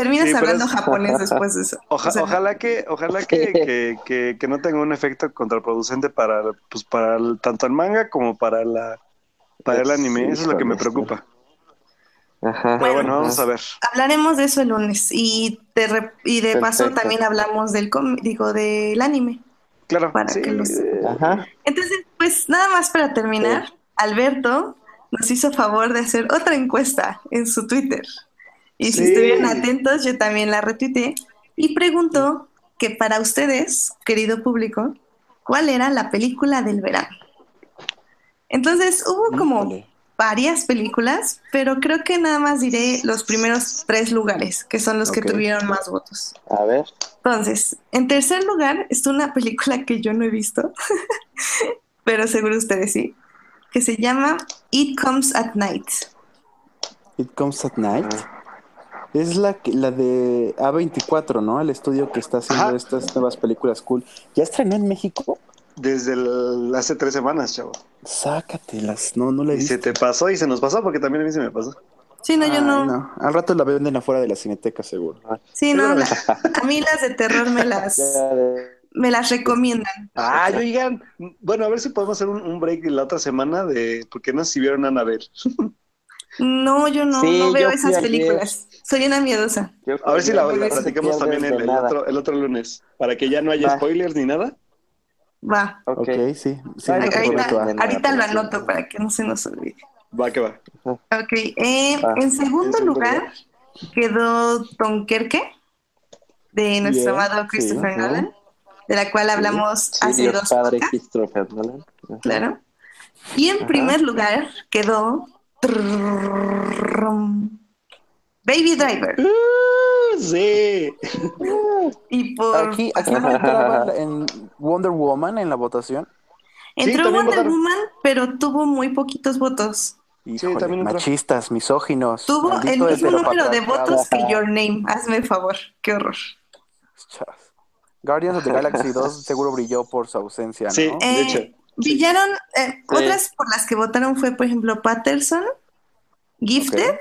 Terminas Sí, hablando es- japonés después de eso. Oja- O sea, ojalá que, ojalá que, que, que- que no tenga un efecto contraproducente para, pues, para el- tanto el manga como para la para el anime. Eso es lo que me preocupa. Ajá. Pero bueno, vamos a ver. Hablaremos de eso el lunes y de, re- y de paso Perfecto. también hablamos del cómic, digo, del anime. Claro, Para sí, que los- Ajá. Entonces, pues nada más para terminar, Alberto nos hizo favor de hacer otra encuesta en su Twitter. Y si Sí. estuvieran atentos, yo también la retuiteé y preguntó que para ustedes, querido público, ¿cuál era la película del verano? Entonces, hubo como varias películas, pero creo que nada más diré los primeros tres lugares, que son los que tuvieron más votos. A ver. Entonces, en tercer lugar está una película que yo no he visto, pero seguro ustedes sí, que se llama It Comes at Night. It Comes at Night. Es la, que- la de A24, ¿no? El estudio que está haciendo Ajá. estas nuevas películas cool. ¿Ya estrenó en México? desde el- hace tres semanas, chavo. Sácatelas. No, no la he Y visto. se te pasó y se nos pasó porque también a mí se me pasó. Sí, no, yo Ay, no. Al rato la venden afuera de la cineteca, seguro. Sí, no, la- a mí las de terror me las, me las recomiendan. Ay, oigan, bueno, a ver si podemos hacer un, un break la otra semana de porque no sé si vieron a Anabel. No, yo no, Sí, no veo esas ayer. películas. Soy una miedosa. A ver si la, la platicamos también el, otro, el otro lunes, para que ya no haya Va. spoilers ni nada. Va, Ok. Ok, sí. Ay, ahorita, lo anoto para que no se nos olvide. Va que va. Ok, eh, Va. en segundo En segundo lugar quedó Dunkerque, de nuestro amado sí, Christopher. Nolan, de la cual hablamos Sí, hace Dios dos padre Christopher Nolan. Ajá. claro. Y en primer lugar quedó Baby Driver. Sí. Y por aquí, aquí no entraba en Wonder Woman en la votación. Entró Wonder Woman, pero tuvo muy poquitos votos. Sí, machistas, misóginos. Tuvo el mismo número de votos que Your Name. Hazme el favor, qué horror. Guardians of the Galaxy 2 seguro brilló por su ausencia, ¿no? Sí, de eh, hecho. Brillaron, eh, otras por las que votaron fue, por ejemplo, Patterson, Gifted,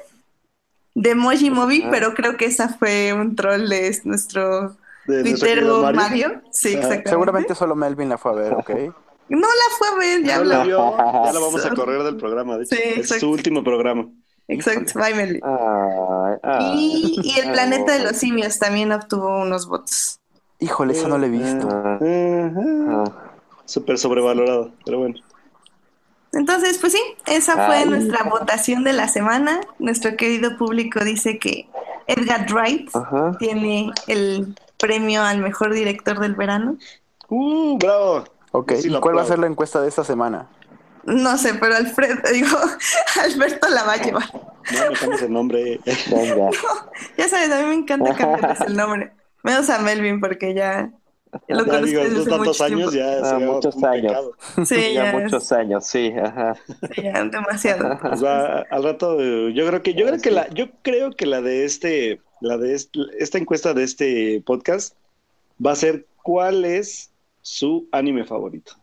The Emoji Movie, pero creo que esa fue un troll de nuestro Twitter Mario. Sí, exactamente. Seguramente solo Melvin la fue a ver, ¿ok? No la fue a ver, ya, la vio, ya la vamos a correr del programa, de hecho. es su último programa. Exacto, bye Melvin. y, y, el planeta de los simios también obtuvo unos votos. Híjole, eso no lo he visto. Súper sobrevalorado, pero bueno. Entonces, pues sí, esa fue nuestra votación de la semana. Nuestro querido público dice que Edgar Wright tiene el premio al mejor director del verano. ¡Uh, bravo! Ok, ¿y cuál va a ser la encuesta de esta semana? No sé, pero Alfredo, digo, Alberto la va a llevar. No, me cambies el nombre. ya sabes, a mí me encanta cambiarles el nombre. Menos a Melvin, porque ya lo ya digo, desde tantos años ya ah, muchos años. Sí, ya, muchos años, sí, ajá. ya demasiado. Pues al rato yo creo que yo creo que la yo creo que la de este la de esta encuesta de este podcast va a ser cuál es su anime favorito.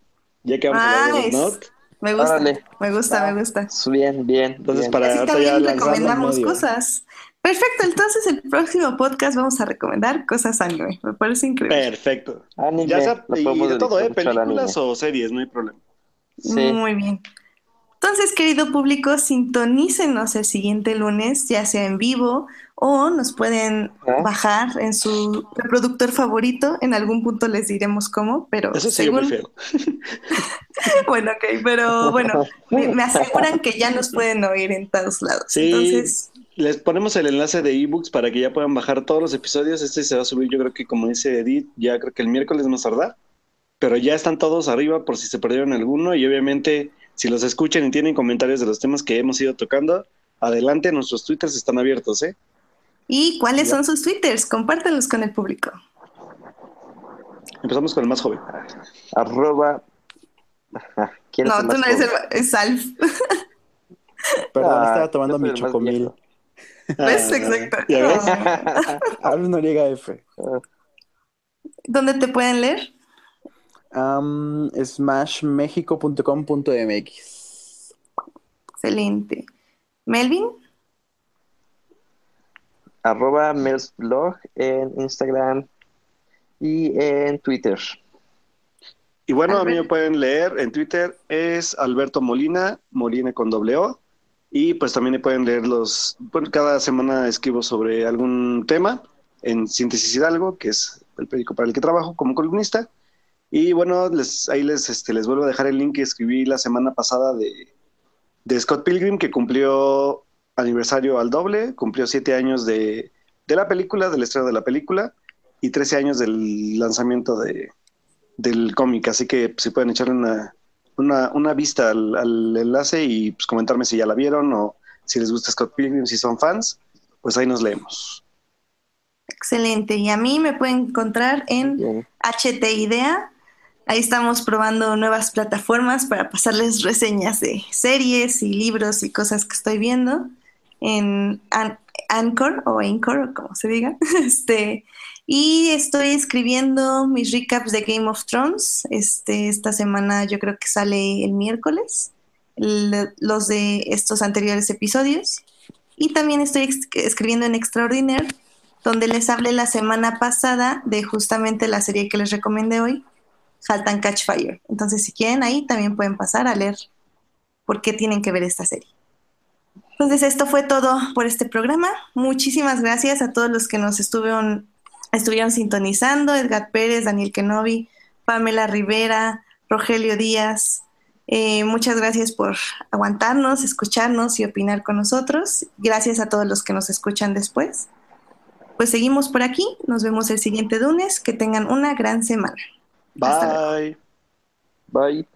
Ya que vamos a hablar de Not. Me gusta, me gusta, me gusta. Bien, bien. Entonces, para Así también recomendamos cosas. Perfecto, entonces el próximo podcast vamos a recomendar cosas anime. Me parece increíble. Perfecto. ya sea, y de todo, ¿eh? Películas o series, no hay problema. Sí. Muy bien. Entonces, querido público, sintonícenos el siguiente lunes, ya sea en vivo o nos pueden ¿Ah? bajar en su reproductor favorito. En algún punto les diremos cómo, pero Eso según... muy feo. bueno, ok, pero bueno, me, aseguran que ya nos pueden oír en todos lados. Sí. Entonces les ponemos el enlace de ebooks para que ya puedan bajar todos los episodios. Este se va a subir, yo creo que como dice Edith, ya creo que el miércoles más tardar. Pero ya están todos arriba por si se perdieron alguno. Y obviamente, si los escuchan y tienen comentarios de los temas que hemos ido tocando, adelante, nuestros twitters están abiertos, ¿eh? ¿Y cuáles son sus twitters? Compártanlos con el público. Empezamos con el más joven. Arroba. no, tú no eres el... Es Alf. Perdón, ah, estaba tomando mi chocomil. ¿Ves? Exacto. ¿Ya ves? Hablo Noriega F. ¿Dónde te pueden leer? Um, smashmexico.com.mx. Excelente. ¿Melvin? Arroba Melsblog en Instagram y en Twitter. Y bueno, a mí me pueden leer en Twitter, es Alberto Molina, Molina con doble O. Y pues también pueden leer los, bueno, cada semana escribo sobre algún tema en Síntesis Hidalgo, que es el periódico para el que trabajo como columnista. Y bueno, les, ahí les, este, les vuelvo a dejar el link que escribí la semana pasada de, de Scott Pilgrim, que cumplió aniversario al doble, cumplió siete años de, de la película, del estreno de la película, y trece años del lanzamiento de, del cómic. Así que si pueden echarle una, una, una vista al, enlace y pues, comentarme si ya la vieron o si les gusta Scott Pilgrim, si son fans, pues ahí nos leemos. Excelente. Y a mí me pueden encontrar en HT Idea. Ahí estamos probando nuevas plataformas para pasarles reseñas de series y libros y cosas que estoy viendo en Anchor o Anchor, como se diga. Este, y estoy escribiendo mis recaps de Game of Thrones. Este, esta semana yo creo que sale el miércoles, los de estos anteriores episodios. Y también estoy escribiendo en Extraordinaire, donde les hablé la semana pasada de justamente la serie que les recomendé hoy, Halt and Catch Fire. Entonces, si quieren, ahí también pueden pasar a leer por qué tienen que ver esta serie. Entonces, esto fue todo por este programa. Muchísimas gracias a todos los que nos estuvieron Estuvieron sintonizando Edgar Pérez, Daniel Kenobi, Pamela Rivera, Rogelio Díaz. Eh, muchas gracias por aguantarnos, escucharnos y opinar con nosotros. Gracias a todos los que nos escuchan después. Pues seguimos por aquí. Nos vemos el siguiente lunes. Que tengan una gran semana. Bye. Bye.